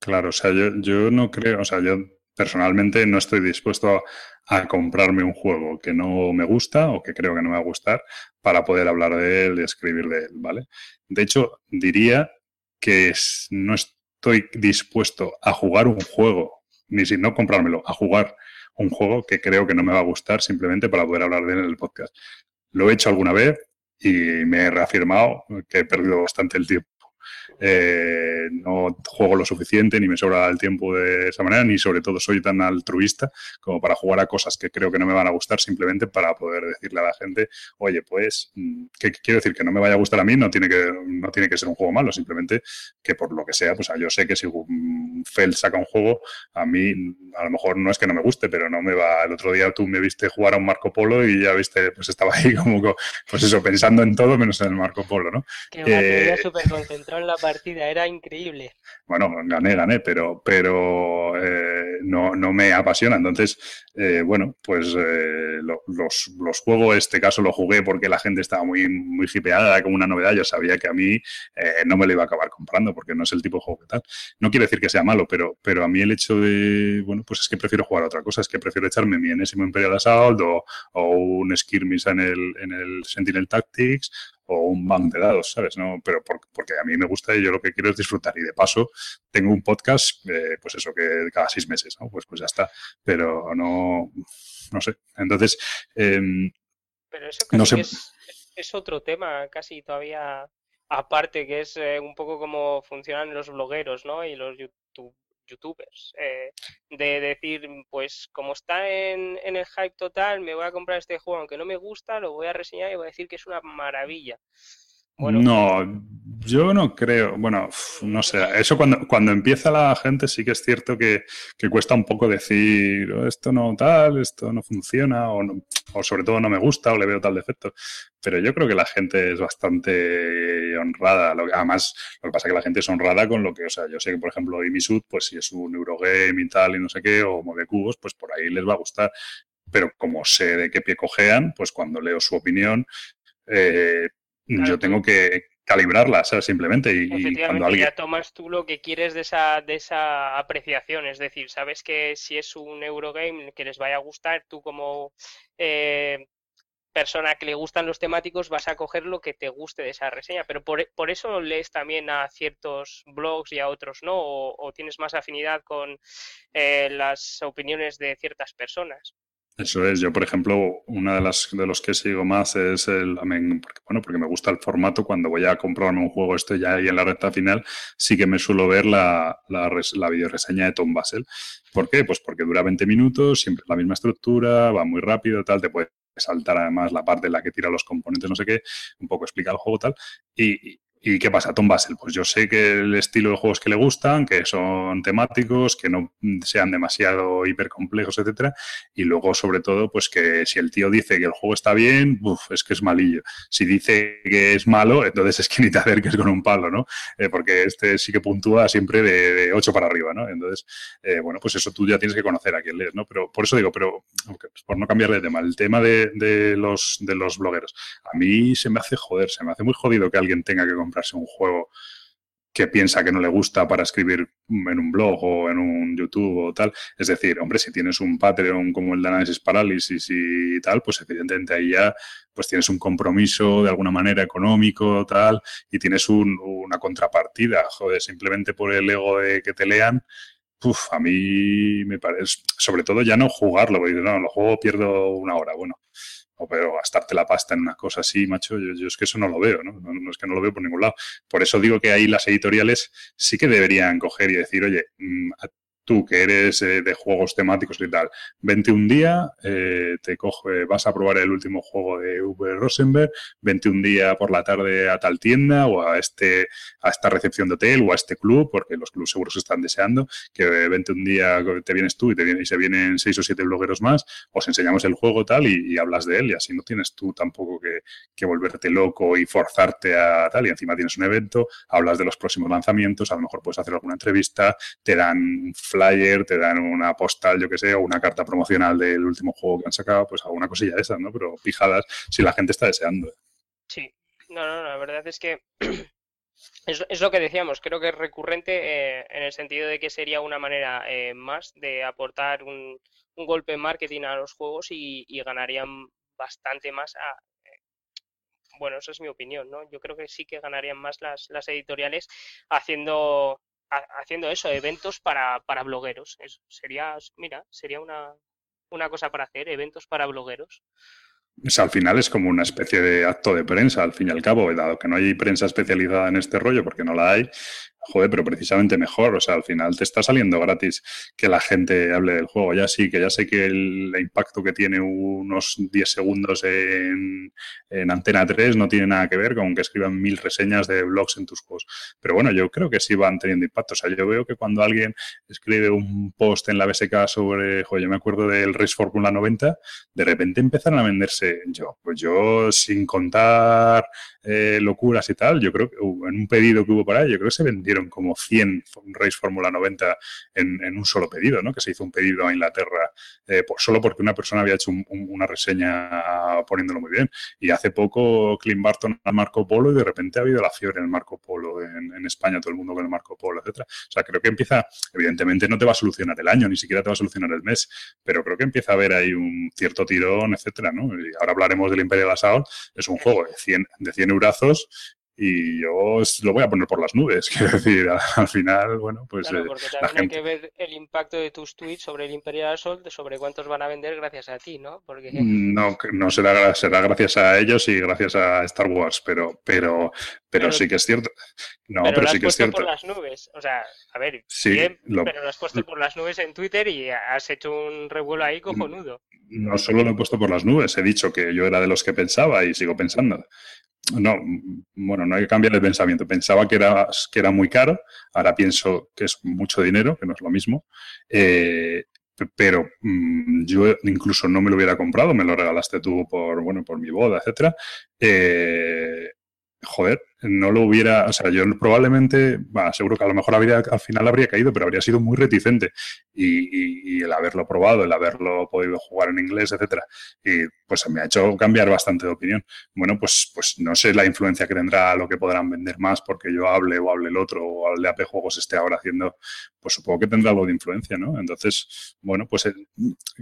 Claro, o sea, yo, yo no creo, o sea, yo personalmente no estoy dispuesto a, comprarme un juego que no me gusta o que creo que no me va a gustar para poder hablar de él y escribir de él, ¿vale? De hecho, diría que no estoy dispuesto a jugar un juego, ni si no comprármelo, a jugar un juego que creo que no me va a gustar simplemente para poder hablar de él en el podcast. Lo he hecho alguna vez, y me he reafirmado que he perdido bastante el tiempo. Eh, no juego lo suficiente, ni me sobra el tiempo de esa manera, ni sobre todo soy tan altruista como para jugar a cosas que creo que no me van a gustar simplemente para poder decirle a la gente, oye, pues, ¿qué quiero decir? Que no me vaya a gustar a mí no tiene que, no tiene que ser un juego malo, simplemente que por lo que sea, pues yo sé que si Fel saca un juego, a mí a lo mejor no es que no me guste, pero no me va. El otro día tú me viste jugar a un Marco Polo y ya viste, pues estaba ahí como, pues eso, pensando en todo menos en el Marco Polo, ¿no? Que eh, súper concentrado en la partida, era increíble. Bueno, gané, gané, pero, pero eh, no, no, me apasiona. Entonces, eh, bueno, pues eh, lo, los, los, juegos, este caso lo jugué porque la gente estaba muy, muy hipeada, como una novedad. Yo sabía que a mí eh, no me lo iba a acabar comprando porque no es el tipo de juego que tal. No quiere decir que sea malo, pero, pero a mí el hecho de, bueno, pues es que prefiero jugar a otra cosa, es que prefiero echarme mi enésimo Imperial Assault o, o un skirmish en el, en el Sentinel Tactics o un bank de dados, ¿sabes? No, pero por- porque a mí me gusta y yo lo que quiero es disfrutar. Y de paso, tengo un podcast, eh, pues eso, que cada seis meses, ¿no? Pues, pues ya está. Pero no, no sé. Entonces, em, Pero eso casi No sé. es, es otro tema, casi todavía aparte, que es eh, un poco cómo funcionan los blogueros, ¿no? Y los YouTube- youtubers. eh, de decir, pues como está en, en el hype total, me voy a comprar este juego, aunque no me gusta, lo voy a reseñar y voy a decir que es una maravilla. Bueno, no, yo no creo. Bueno, no sé. Eso cuando, cuando empieza la gente sí que es cierto que, que cuesta un poco decir "Oh, esto no tal, esto no funciona, o, no- o sobre todo no me gusta, o le veo tal defecto. Pero yo creo que la gente es bastante honrada. Lo que- además, lo que pasa es que la gente es honrada con lo que, o sea, yo sé que, por ejemplo, Imisud, pues si es un Eurogame y tal y no sé qué, o mueve cubos, pues por ahí les va a gustar. Pero como sé de qué pie cojean, pues cuando leo su opinión, eh, Claro, yo tengo que calibrarla, ¿sabes? Simplemente. Y, y cuando Efectivamente, alguien. ya tomas tú lo que quieres de esa, de esa apreciación, es decir, sabes que si es un Eurogame que les vaya a gustar, tú como eh, persona que le gustan los temáticos vas a coger lo que te guste de esa reseña, pero por, por eso lees también a ciertos blogs y a otros no, o, o tienes más afinidad con eh, las opiniones de ciertas personas. Eso es, yo por ejemplo, una de las de los que sigo más es el, porque, bueno, porque me gusta el formato, cuando voy a comprarme un juego, estoy ya ahí en la recta final, sí que me suelo ver la, la, la videoreseña de Tom Basel. ¿Por qué? Pues porque dura 20 minutos, siempre la misma estructura, va muy rápido, tal, te puede saltar además la parte en la que tira los componentes, no sé qué, un poco explica el juego, tal. Y, y- ¿y qué pasa? Tom Basel, pues yo sé que el estilo de juegos que le gustan, que son temáticos, que no sean demasiado hipercomplejos, etcétera, y luego, sobre todo, pues que si el tío dice que el juego está bien, uf, es que es malillo. Si dice que es malo, entonces es que ni te acerques con un palo, ¿no? Eh, porque este sí que puntúa siempre de, de 8 para arriba, ¿no? Entonces, eh, bueno, pues eso tú ya tienes que conocer a quién lees, ¿no? Pero por eso digo, pero pues, por no cambiar de tema, el tema de, de los, de los blogueros, a mí se me hace joder, se me hace muy jodido que alguien tenga que comprarse un juego que piensa que no le gusta para escribir en un blog o en un YouTube o tal. Es decir, hombre, si tienes un Patreon como el de Análisis Parálisis y tal, pues evidentemente ahí ya pues tienes un compromiso de alguna manera económico, tal, y tienes un- una contrapartida, joder, simplemente por el ego de que te lean. A mí me parece, sobre todo ya no jugarlo, porque no, lo juego pierdo una hora, bueno, o pero gastarte la pasta en una cosa así, macho, yo, es que eso no lo veo, ¿no? ¿no? No es que no lo veo por ningún lado. Por eso digo que ahí las editoriales sí que deberían coger y decir, oye, mm, tú que eres eh, de juegos temáticos y tal, vente un día, eh, te coge, vas a probar el último juego de V. Rosenberg, vente un día por la tarde a tal tienda o a este a esta recepción de hotel o a este club, porque los clubes seguros están deseando, que vente un día, te vienes tú y, te viene- y se vienen seis o siete blogueros más, os enseñamos el juego tal y, y hablas de él y así no tienes tú tampoco que, que volverte loco y forzarte a tal y encima tienes un evento, hablas de los próximos lanzamientos, a lo mejor puedes hacer alguna entrevista, te dan un flyer, te dan una postal, yo que sé, o una carta promocional del último juego que han sacado, pues alguna cosilla de esas, ¿no? Pero pijadas si la gente está deseando. Sí, no, no, la verdad es que es, lo que decíamos, creo que es recurrente eh, en el sentido de que sería una manera eh, más de aportar un, golpe en marketing a los juegos y, ganarían bastante más eh, bueno, esa es mi opinión, ¿no? Yo creo que sí que ganarían más las, editoriales haciendo, ha- haciendo eso, eventos para, para blogueros. Eso sería, mira, sería una, una cosa para hacer, eventos para blogueros. Al final es como una especie de acto de prensa, al fin y al cabo, dado que no hay prensa especializada en este rollo, porque no la hay, joder, pero precisamente mejor, o sea, al final te está saliendo gratis que la gente hable del juego. Ya sí, que ya sé que el impacto que tiene unos 10 segundos en, en Antena 3 no tiene nada que ver con que escriban mil reseñas de blogs en tus juegos. Pero bueno, yo creo que sí van teniendo impacto. O sea, yo veo que cuando alguien escribe un post en la BSK sobre, joder, yo me acuerdo del Race Fórmula 90, de repente empezaron a venderse yo. Pues yo, sin contar eh, locuras y tal, yo creo que hubo- en un pedido que hubo por ahí, yo creo que se vendieron como 100 Race Fórmula 90 en, un solo pedido, ¿no? Que se hizo un pedido a Inglaterra eh, por, solo porque una persona había hecho un, un, una reseña poniéndolo muy bien. Y hace poco Clint Barton al Marco Polo y de repente ha habido la fiebre en el Marco Polo en, en España, todo el mundo con el Marco Polo, etcétera. O sea, creo que empieza, evidentemente no te va a solucionar el año, ni siquiera te va a solucionar el mes, pero creo que empieza a haber ahí un cierto tirón, etcétera, ¿no? Y ahora hablaremos del Imperial Assault, es un juego de 100, de 100 eurazos y yo lo voy a poner por las nubes. Quiero decir, al final, bueno, pues. Claro, porque también gente... hay que ver el impacto de tus tweets sobre el Imperial Assault, sobre cuántos van a vender gracias a ti, ¿no? Porque... No, no será, será gracias a ellos y gracias a Star Wars, pero, pero, pero, pero sí que es cierto. No, pero, pero lo sí has que es cierto. por las nubes. O sea, a ver, Sí, bien, lo- pero lo has puesto por las nubes en Twitter y has hecho un revuelo ahí cojonudo. No solo lo he puesto por las nubes, he dicho que yo era de los que pensaba y sigo pensando. No, bueno, no hay que cambiar de pensamiento. Pensaba que era, que era muy caro, ahora pienso que es mucho dinero, que no es lo mismo. Eh, pero mm, yo incluso no me lo hubiera comprado, me lo regalaste tú por, bueno, por mi boda, etcétera. Eh, joder, no lo hubiera, o sea, yo probablemente, seguro que a lo mejor habría, al final habría caído, pero habría sido muy reticente. Y, y- y el haberlo probado, el haberlo podido jugar en inglés, etcétera, y pues me ha hecho cambiar bastante de opinión. Bueno, pues, pues no sé la influencia que tendrá lo que podrán vender más porque yo hable o hable el otro o el de AP Juegos esté ahora haciendo, pues supongo que tendrá algo de influencia, ¿no? Entonces, bueno, pues eh,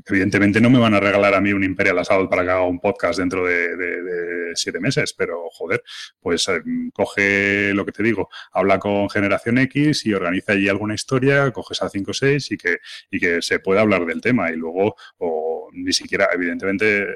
evidentemente no me van a regalar a mí un Imperial Assault para que haga un podcast dentro de, siete meses, pero joder, pues eh, coge lo que te digo, habla con Generación X y organiza allí alguna historia, coges a 5 o 6 y que, y que se pueda hablar del tema y luego, o ni siquiera, evidentemente,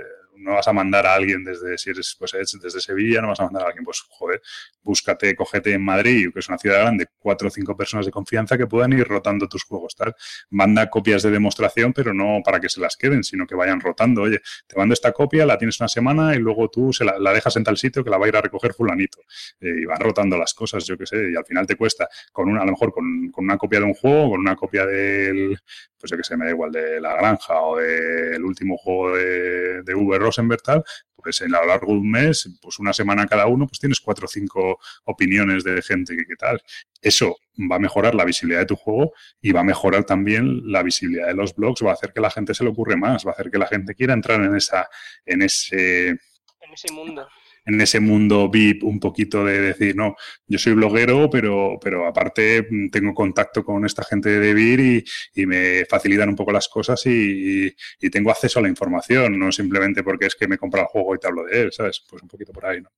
no vas a mandar a alguien desde, si eres, pues es desde Sevilla, no vas a mandar a alguien, pues joder, búscate, cógete en Madrid, que es una ciudad grande, cuatro o cinco personas de confianza que puedan ir rotando tus juegos, tal. Manda copias de demostración, pero no para que se las queden, sino que vayan rotando. Oye, te mando esta copia, la tienes una semana y luego tú se la, la dejas en tal sitio que la va a ir a recoger fulanito. Eh, y van rotando las cosas, yo qué sé, y al final te cuesta, con una, a lo mejor con, con una copia de un juego, con una copia del, pues yo qué sé, me da igual, de La Granja o del último juego de, de V. Rosenberg, tal, pues en a lo largo de un mes, pues una semana cada uno, pues tienes cuatro o cinco opiniones de gente que qué tal. Eso va a mejorar la visibilidad de tu juego y va a mejorar también la visibilidad de los blogs, va a hacer que la gente se le ocurre más, va a hacer que la gente quiera entrar en esa, en ese, En ese mundo. En ese mundo VIP un poquito de decir, no, yo soy bloguero, pero, pero aparte mm, tengo contacto con esta gente de DeVir y, y me facilitan un poco las cosas y, y- y tengo acceso a la información, no simplemente porque es que me compra el juego y te hablo de él, ¿sabes? Pues un poquito por ahí, ¿no?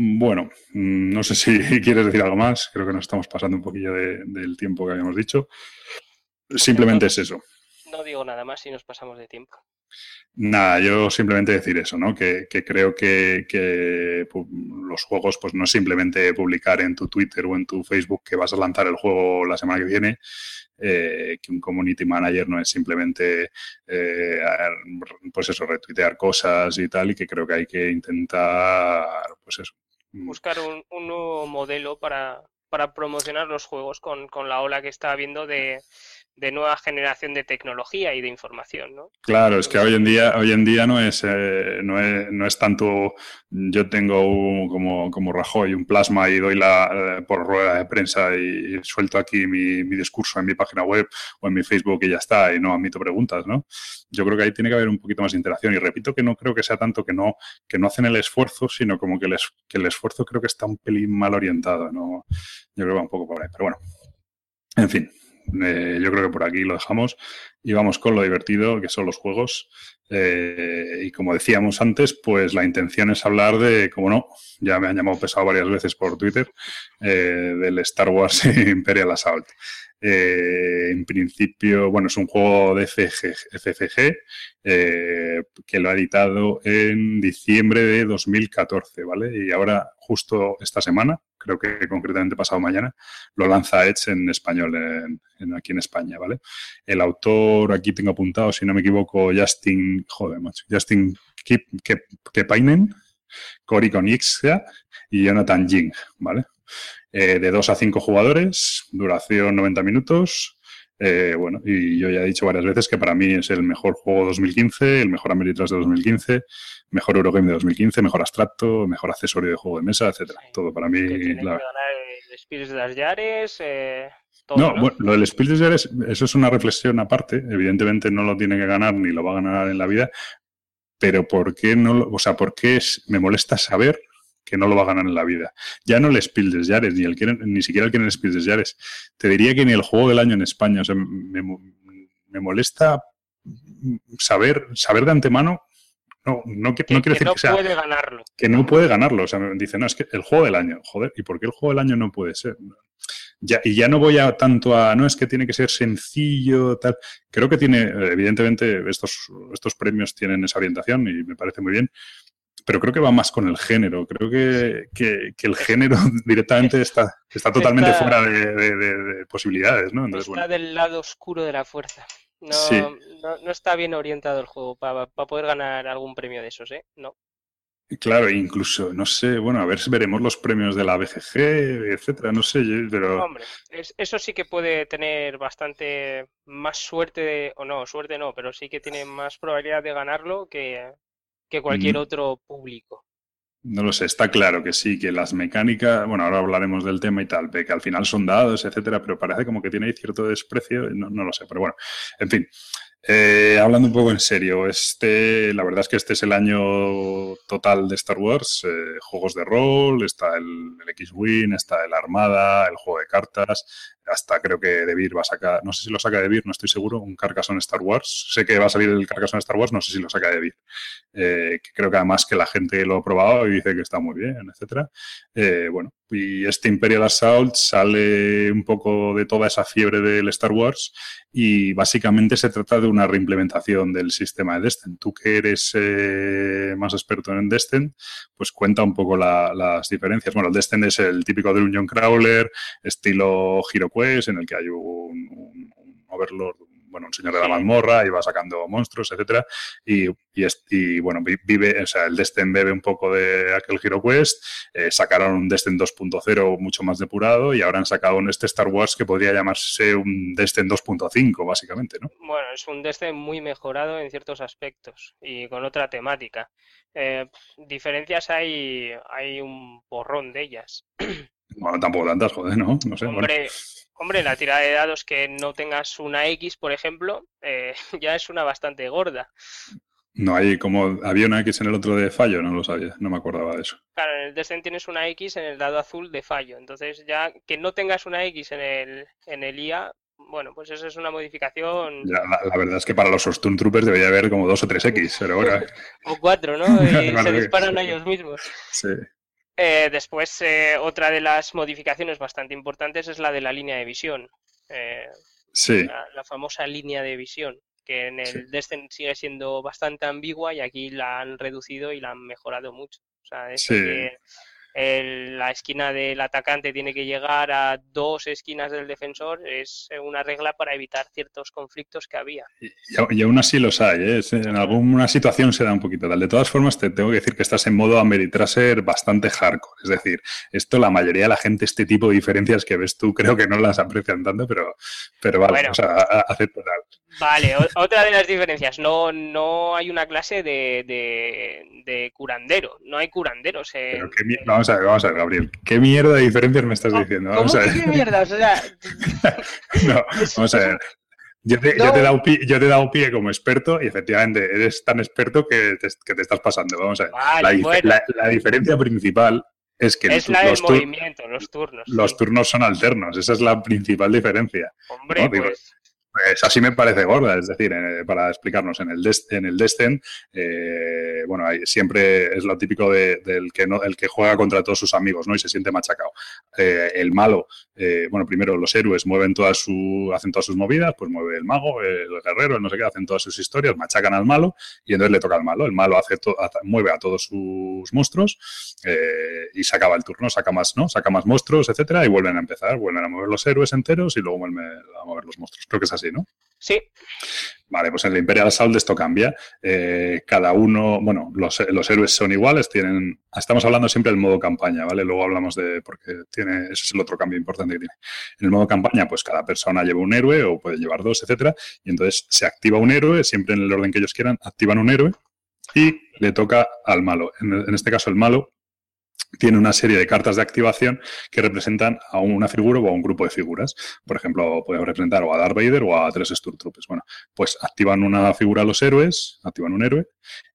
Bueno, mm, no sé si quieres decir algo más, creo que nos estamos pasando un poquillo de- del tiempo que habíamos dicho. Simplemente es eso. No digo nada más si nos pasamos de tiempo. Nada, yo simplemente decir eso, ¿no? Que, creo que, los juegos, pues no es simplemente publicar en tu Twitter o en tu Facebook que vas a lanzar el juego la semana que viene, eh, que un community manager no es simplemente, eh, pues eso, retuitear cosas y tal, y que creo que hay que intentar, pues eso. Buscar un, nuevo modelo para, para promocionar los juegos con, con la ola que está habiendo de, de nueva generación de tecnología y de información, ¿no? Claro, es que hoy en día, hoy en día no es, eh, no es, no es tanto yo tengo como, como Rajoy un plasma y doy la eh, por rueda de prensa y, y suelto aquí mi, mi discurso en mi página web o en mi Facebook y ya está, y no admito preguntas, ¿no? Yo creo que ahí tiene que haber un poquito más de interacción. Y repito que no creo que sea tanto que no, que no hacen el esfuerzo, sino como que el, es- que el esfuerzo creo que está un pelín mal orientado, ¿no? Yo creo que va un poco por ahí, pero bueno. En fin, eh, yo creo que por aquí lo dejamos y vamos con lo divertido que son los juegos. Eh, y como decíamos antes, pues la intención es hablar de, como no, ya me han llamado pesado varias veces por Twitter, eh, del Star Wars Imperial Assault. En principio, bueno, es un juego de FFG, que lo ha editado en diciembre de 2014, ¿vale? Y ahora, justo esta semana, creo que concretamente pasado mañana, lo lanza Edge en español aquí en España, ¿vale? El autor, aquí tengo apuntado, si no me equivoco, Justin, joder, macho, Justin Kepainen, Cory Konixia y Jonathan Jing, ¿vale? Eh, de 2 a 5 jugadores, duración 90 minutos. Eh, bueno, y yo ya he dicho varias veces que para mí es el mejor juego 2015, el mejor Ameritrash de 2015, mejor Eurogame de 2015, mejor abstracto, mejor accesorio de juego de mesa, etcétera. Sí. Todo para mí. Que tiene la- que ganar el Spirits de las Yares, eh, todo, No, ¿no? bueno, lo del Spiel des Jahres, eso es una reflexión aparte. Evidentemente no lo tiene que ganar ni lo va a ganar en la vida. Pero ¿por qué no lo, o sea, por qué es- me molesta saber que no lo va a ganar en la vida? Ya no el Spiel des Jahres, ni, el, que- ni siquiera el que en el Spiel des Jahres. Te diría que ni el juego del año en España. O sea, me, me molesta saber, saber de antemano. No, no, qui- que, no quiero que decir no que sea puede ganarlo. que no puede ganarlo. O sea, me dice, no, es que el juego del año, joder, ¿y por qué el juego del año no puede ser? Ya, y ya no voy a tanto a, no, es que tiene que ser sencillo, tal. Creo que tiene, evidentemente, estos, estos premios tienen esa orientación y me parece muy bien, pero creo que va más con el género. Creo que, que, que el género directamente está, está totalmente Está- fuera de, de- de- de posibilidades, ¿no? Entonces, Está bueno, del lado oscuro de la fuerza. No, Sí. no, no está bien orientado el juego para poder ganar algún premio de esos, ¿eh? No. claro, incluso, no sé, bueno, a ver si veremos los premios de la BGG, etcétera, no sé, pero... Hombre, es- eso sí que puede tener bastante más suerte, de- o no, suerte no, pero sí que tiene más probabilidad de ganarlo que, que cualquier Mm. otro público. No lo sé, está claro que sí, que las mecánicas, bueno, ahora hablaremos del tema y tal, de que al final son dados, etcétera, pero parece como que tiene ahí cierto desprecio, no, no lo sé, pero bueno, en fin. Eh, hablando un poco en serio, este, la verdad es que este es el año total de Star Wars, eh, juegos de rol, está el, X-Wing, está el Armada, el juego de cartas, hasta creo que De Beer va a sacar, no sé si lo saca De Beer, no estoy seguro, un Carcassonne Star Wars, sé que va a salir el Carcassonne Star Wars, no sé si lo saca De Beer eh, creo que además que la gente lo ha probado y dice que está muy bien, etcétera. Eh, bueno, y este Imperial Assault sale un poco de toda esa fiebre del Star Wars y básicamente se trata de una reimplementación del sistema de Destin. Tú que eres eh, más experto en Destin, pues cuenta un poco la- las diferencias. Bueno, el Destin es el típico Dungeon Crawler, estilo Hero Quest, en el que hay un- un Overlord, bueno, un señor de la mazmorra y va sacando monstruos, etcétera. Y, y, es- y, bueno, vi- vive, o sea, el Destin bebe un poco de aquel Hero Quest, eh, sacaron un Destin 2.0 mucho más depurado y ahora han sacado un este Star Wars que podría llamarse un Destin 2.5, básicamente, ¿no? Bueno, es un Destiny muy mejorado en ciertos aspectos y con otra temática. Eh, diferencias hay, hay un porrón de ellas. Bueno, tampoco tantas, joder, ¿no? No sé. bueno. Hombre, hombre, la tirada de dados que no tengas una X, por ejemplo, eh, ya es una bastante gorda. No hay como, había una X en el otro de fallo, no lo sabía, no me acordaba de eso. Claro, en el Destin tienes una X en el dado azul de fallo. Entonces, ya que no tengas una X en el, en el IA, bueno, pues eso es una modificación. La, la verdad es que para los Stormtroopers debería haber como dos o tres X, pero bueno, O cuatro, ¿no? Y Vale, se disparan sí. a ellos mismos. sí. Eh, después, eh, otra de las modificaciones bastante importantes es la de la línea de visión. Eh, Sí, la, la famosa línea de visión, que en el Sí. Destin sigue siendo bastante ambigua y aquí la han reducido y la han mejorado mucho. O sea, eso Sí. que el- la esquina del atacante tiene que llegar a dos esquinas del defensor es una regla para evitar ciertos conflictos que había. y, aún así los hay, ¿eh? En alguna situación se da un poquito tal. De todas formas, te tengo que decir que estás en modo Ameritraser bastante hardcore. Es decir, esto la mayoría de la gente, este tipo de diferencias que ves tú, creo que no las aprecian tanto, pero, pero vale, Bueno. o sea, acepto. Vale, otra de las diferencias, no, no hay una clase de, de, de curandero, no hay curanderos. en- Pero qué mi- vamos a ver, vamos a ver, Gabriel. ¿Qué mierda de diferencias me estás ¿Cómo- diciendo? ¿Cómo Vamos a que ver. qué mierdas? O sea, No, vamos a ver. Yo te, yo No. te he dado pie, yo te he dado pie como experto y efectivamente eres tan experto que te, que te estás pasando. Vamos a ver. Vale, la, dif- bueno. la- la diferencia principal es que es la del los, tur- movimiento, los turnos. los sí. turnos son alternos. Esa es la principal diferencia. Hombre, no, pues Pues así me parece gorda, es decir, para explicarnos, en el, Des- en el Destin, eh, bueno, siempre es lo típico de- del que no, el que juega contra todos sus amigos, ¿no? Y se siente machacado. Eh, el malo, eh, bueno, primero los héroes mueven todas su, hacen todas sus movidas, pues mueve el mago, el guerrero, el no sé qué, hacen todas sus historias, machacan al malo y entonces le toca al malo. El malo hace to- mueve a todos sus monstruos y se acaba el turno, saca más, ¿no? Saca más monstruos, etcétera, y vuelven a empezar, vuelven a mover los héroes enteros y luego vuelven a mover los monstruos. Creo que es así, ¿no? sí, Vale, pues en el Imperial Assault esto cambia. Eh, cada uno, bueno, los, los héroes son iguales, tienen. Estamos hablando siempre del modo campaña, ¿vale? Luego hablamos de. porque tiene. Ese es el otro cambio importante que tiene. En el modo campaña, pues cada persona lleva un héroe o puede llevar dos, etcétera. Y entonces se activa un héroe, siempre en el orden que ellos quieran, activan un héroe y le toca al malo. En, en este caso, el malo tiene una serie de cartas de activación que representan a una figura o a un grupo de figuras. Por ejemplo, podemos representar o a Darth Vader o a tres Stormtroopers. Bueno, pues activan una figura a los héroes, activan un héroe,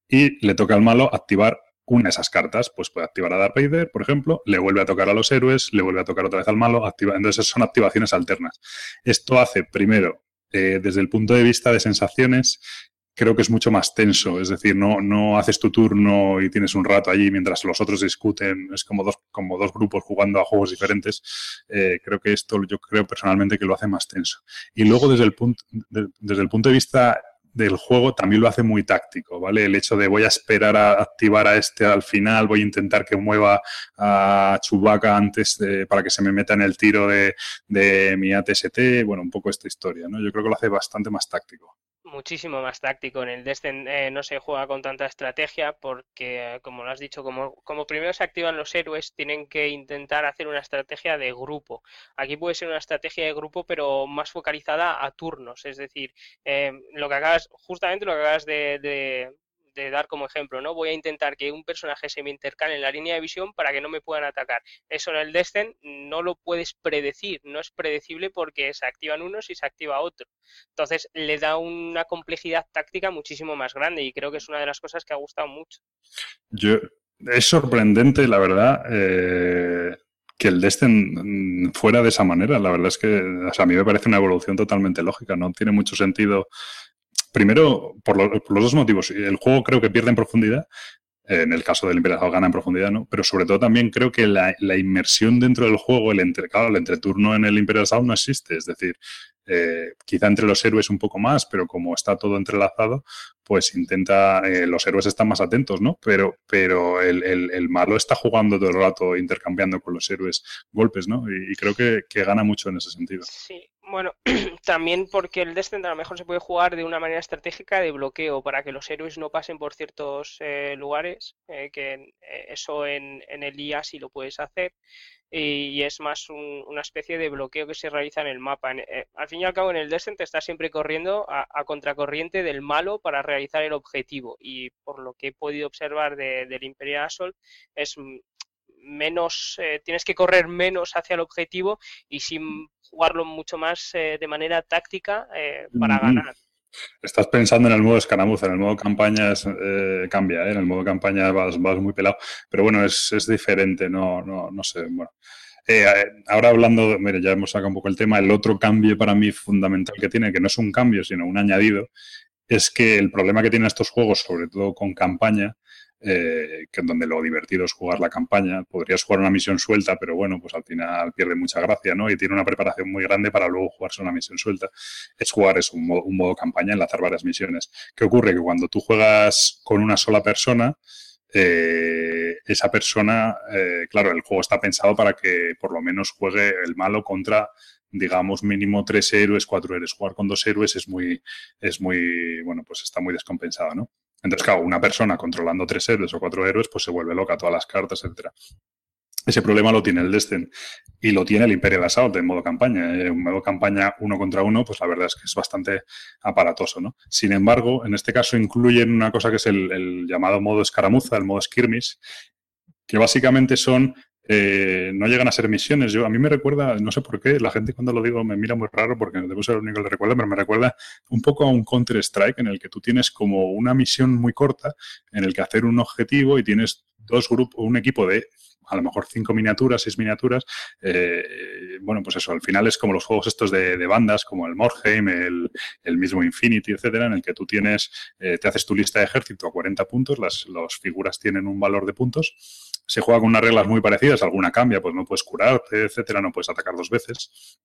y le toca al malo activar una de esas cartas. Pues puede activar a Darth Vader, por ejemplo, le vuelve a tocar a los héroes, le vuelve a tocar otra vez al malo, activa. Entonces son activaciones alternas. Esto hace, primero, eh, desde el punto de vista de sensaciones, creo que es mucho más tenso. Es decir, no, no haces tu turno y tienes un rato allí mientras los otros discuten. Es como dos, como dos grupos jugando a juegos diferentes. Eh, creo que esto yo creo personalmente que lo hace más tenso. Y luego desde el punto, de- desde el punto de vista del juego también lo hace muy táctico, ¿vale? El hecho de voy a esperar a activar a este al final, voy a intentar que mueva a Chewbacca antes de- para que se me meta en el tiro de, de mi ATST, bueno, un poco esta historia, ¿no? Yo creo que lo hace bastante más táctico. Muchísimo más táctico. En el Destin eh, no se juega con tanta estrategia porque, como lo has dicho, como, como primero se activan los héroes, tienen que intentar hacer una estrategia de grupo. Aquí puede ser una estrategia de grupo, pero más focalizada a turnos. Es decir, eh, lo que acabas, justamente lo que acabas de- de dar como ejemplo, ¿no? Voy a intentar que un personaje se me intercale en la línea de visión para que no me puedan atacar. Eso en el Destin no lo puedes predecir, no es predecible porque se activan unos y se activa otro. Entonces le da una complejidad táctica muchísimo más grande y creo que es una de las cosas que ha gustado mucho. Yo, es sorprendente, la verdad, eh, que el Destin mm, fuera de esa manera. La verdad es que o sea, a mí me parece una evolución totalmente lógica. No tiene mucho sentido. Primero, por, lo- por los dos motivos. El juego creo que pierde en profundidad. En el caso del Assault gana en profundidad, ¿no? Pero sobre todo también creo que la, la inmersión dentro del juego, el entre, claro, el entreturno en el Imperial Assault no existe. Es decir, eh, quizá entre los héroes un poco más, pero como está todo entrelazado, pues intenta, eh, los héroes están más atentos, ¿no? Pero, pero el, el- el malo está jugando todo el rato, intercambiando con los héroes golpes, ¿no? Y, y creo que, que gana mucho en ese sentido. Sí, bueno, también porque el Descent a lo mejor se puede jugar de una manera estratégica de bloqueo para que los héroes no pasen por ciertos eh, lugares, eh, que eh, eso en, en el IA sí lo puedes hacer, y, es más un- una especie de bloqueo que se realiza en el mapa. En- eh, al fin y al cabo, en el Descent estás siempre corriendo a, a contracorriente del malo para realizar el objetivo, y por lo que he podido observar de- del Imperial Assault, es mm, menos, eh, tienes que correr menos hacia el objetivo y sin jugarlo mucho más eh, de manera táctica eh, para Ujú. ganar. Estás pensando en el modo escaramuza, en el modo campaña es, eh, cambia, ¿eh? en el modo campaña vas, vas muy pelado, pero bueno, es, es diferente, no, no, no sé, bueno. Eh, ahora hablando, mire, ya hemos sacado un poco el tema, el otro cambio para mí fundamental que tiene, que no es un cambio, sino un añadido, es que el problema que tienen estos juegos, sobre todo con campaña, eh, que en donde lo divertido es jugar la campaña, podrías jugar una misión suelta, pero bueno, pues al final pierde mucha gracia, ¿no? Y tiene una preparación muy grande para luego jugarse una misión suelta. Es jugar es un modo, un modo campaña, enlazar varias misiones. ¿Qué ocurre? Que cuando tú juegas con una sola persona, eh, esa persona, eh, claro, el juego está pensado para que por lo menos juegue el malo contra, digamos, mínimo tres héroes, cuatro héroes. Jugar con dos héroes es muy, es muy, bueno, pues está muy descompensado, ¿no? Entonces, claro, una persona controlando tres héroes o cuatro héroes, pues se vuelve loca, todas las cartas, etcétera. Ese problema lo tiene el Destin y lo tiene el Imperial Assault en modo campaña. En modo campaña uno contra uno, pues la verdad es que es bastante aparatoso, ¿no? Sin embargo, en este caso incluyen una cosa que es el llamado modo escaramuza, el modo skirmish, que básicamente son eh, no llegan a ser misiones. Yo, a mí me recuerda, no sé por qué, la gente cuando lo digo me mira muy raro porque debo ser el único que le recuerda, pero me recuerda un poco a un Counter-Strike en el que tú tienes como una misión muy corta en el que hacer un objetivo y tienes dos grupos, un equipo de a lo mejor cinco miniaturas, seis miniaturas. eh, bueno, pues eso, al final es como los juegos estos de, bandas, como el Morheim, el, el mismo Infinity, etcétera, en el que tú tienes, eh, te haces tu lista de ejército a 40 puntos, las, las figuras tienen un valor de puntos se juega con unas reglas muy parecidas, alguna cambia, pues no puedes curarte, etcétera, no puedes atacar dos veces.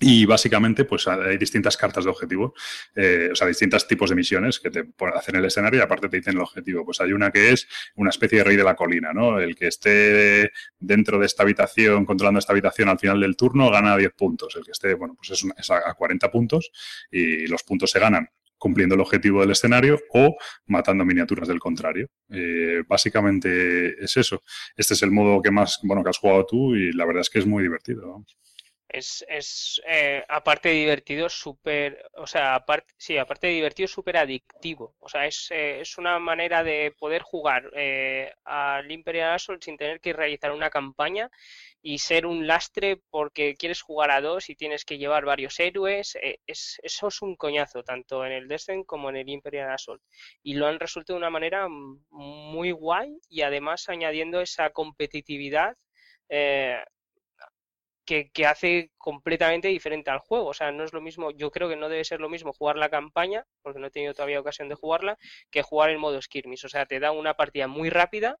Y básicamente, pues hay distintas cartas de objetivo, eh, o sea, distintos tipos de misiones que te hacen el escenario y aparte te dicen el objetivo. Pues hay una que es una especie de rey de la colina, ¿no? El que esté dentro de esta habitación, controlando esta habitación al final del turno, gana 10 puntos. El que esté, bueno, pues es, a 40 puntos y los puntos se ganan cumpliendo el objetivo del escenario o matando miniaturas del contrario. Eh, básicamente es eso. Este es el modo que más, bueno, que has jugado tú y la verdad es que es muy divertido. Es, es eh, aparte de divertido, súper, o sea, aparte, sí, aparte de divertido, súper adictivo. O sea, es, eh, es una manera de poder jugar eh, al Imperial Assault sin tener que realizar una campaña y ser un lastre porque quieres jugar a dos y tienes que llevar varios héroes. eh, es, eso es un coñazo, tanto en el Descent como en el Imperial Assault. Y lo han resuelto de una manera muy guay y además añadiendo esa competitividad. Que, que hace completamente diferente al juego. O sea, no es lo mismo, yo creo que no debe ser lo mismo jugar la campaña, porque no he tenido todavía ocasión de jugarla, que jugar el modo skirmish. O sea, te da una partida muy rápida,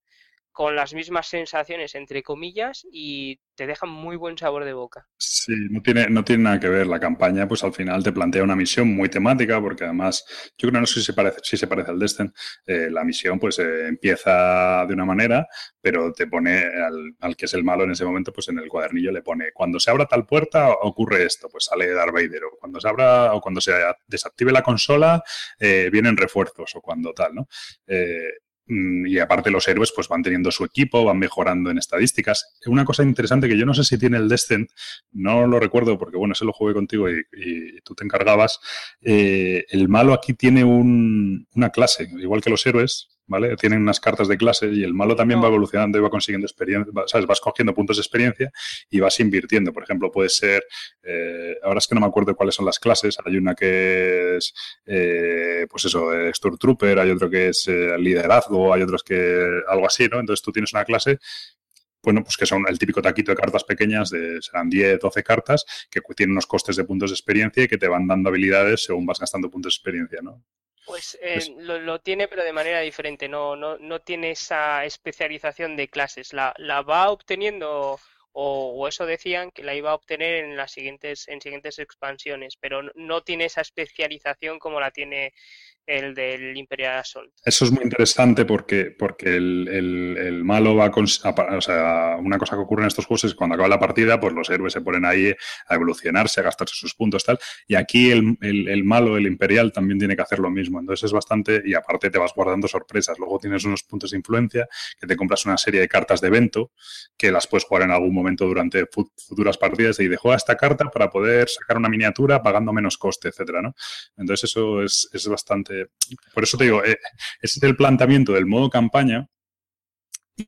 con las mismas sensaciones, entre comillas, y te deja muy buen sabor de boca. Sí, no tiene, no tiene nada que ver. La campaña, pues al final te plantea una misión muy temática, porque además, yo creo no sé si se parece, si se parece al Destin. Eh, la misión, pues eh, empieza de una manera, pero te pone al, al, que es el malo en ese momento, pues en el cuadernillo le pone cuando se abra tal puerta ocurre esto, pues sale Darth Vader, o cuando se abra, o cuando se desactive la consola, eh, vienen refuerzos, o cuando tal, ¿no? Eh, y aparte los héroes pues van teniendo su equipo, van mejorando en estadísticas. Una cosa interesante que yo no sé si tiene el Descent, no lo recuerdo porque bueno, ese lo jugué contigo y, tú te encargabas. Eh, el malo aquí tiene un, una clase, igual que los héroes, ¿vale? Tienen unas cartas de clase y el malo también No. va evolucionando y va consiguiendo experiencia, va- ¿sabes? Vas cogiendo puntos de experiencia y vas invirtiendo. Por ejemplo, puede ser, eh, ahora es que no me acuerdo cuáles son las clases, hay una que es, eh, pues eso, eh, Stormtrooper, hay otro que es eh, liderazgo, hay otros que algo así, ¿no? Entonces tú tienes una clase bueno, pues que son el típico taquito de cartas pequeñas, de, serán 10, 12 cartas, que tienen unos costes de puntos de experiencia y que te van dando habilidades según vas gastando puntos de experiencia, ¿no? Pues eh, Es- lo, lo tiene, pero de manera diferente. No, no, no tiene esa especialización de clases. La, la va obteniendo, o, o eso decían, que la iba a obtener en las siguientes, en siguientes expansiones, pero no, no tiene esa especialización como la tiene el del Imperial Assault. Eso es muy interesante porque, porque el, el- malo va con... O sea, una cosa que ocurre en estos juegos es que cuando acaba la partida, pues los héroes se ponen ahí a evolucionarse, a gastarse sus puntos, tal. Y aquí el, el- malo, el imperial, también tiene que hacer lo mismo. Entonces es bastante... Y aparte te vas guardando sorpresas. Luego tienes unos puntos de influencia, que te compras una serie de cartas de evento, que las puedes jugar en algún momento durante fu- futuras partidas y de juega esta carta para poder sacar una miniatura pagando menos coste, etcétera, ¿no? Entonces eso es, es bastante... Por eso te digo, eh, ese es el planteamiento del modo campaña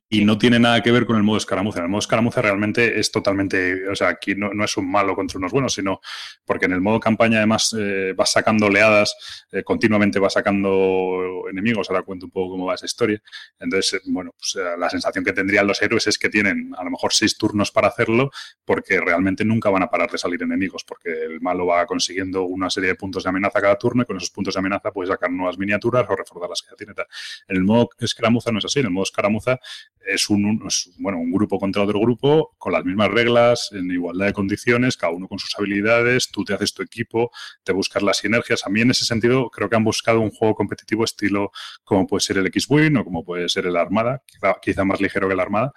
y no tiene nada que ver con el modo escaramuza. En el modo escaramuza realmente es totalmente, o sea, aquí no, no es un malo contra unos buenos, sino porque en el modo campaña además eh, vas sacando oleadas, eh, continuamente vas sacando enemigos, ahora cuento un poco cómo va esa historia. Entonces, eh, bueno, pues eh, la sensación que tendrían los héroes es que tienen a lo mejor seis turnos para hacerlo, porque realmente nunca van a parar de salir enemigos, porque el malo va consiguiendo una serie de puntos de amenaza cada turno y con esos puntos de amenaza puedes sacar nuevas miniaturas o reforzar las que ya tiene. tal. En el modo escaramuza no es así, en el modo escaramuza es un, bueno, un grupo contra otro grupo con las mismas reglas, en igualdad de condiciones, cada uno con sus habilidades, tú te haces tu equipo, te buscas las sinergias. A mí en ese sentido creo que han buscado un juego competitivo estilo como puede ser el X-Wing o como puede ser el Armada, quizá, quizá más ligero que el Armada,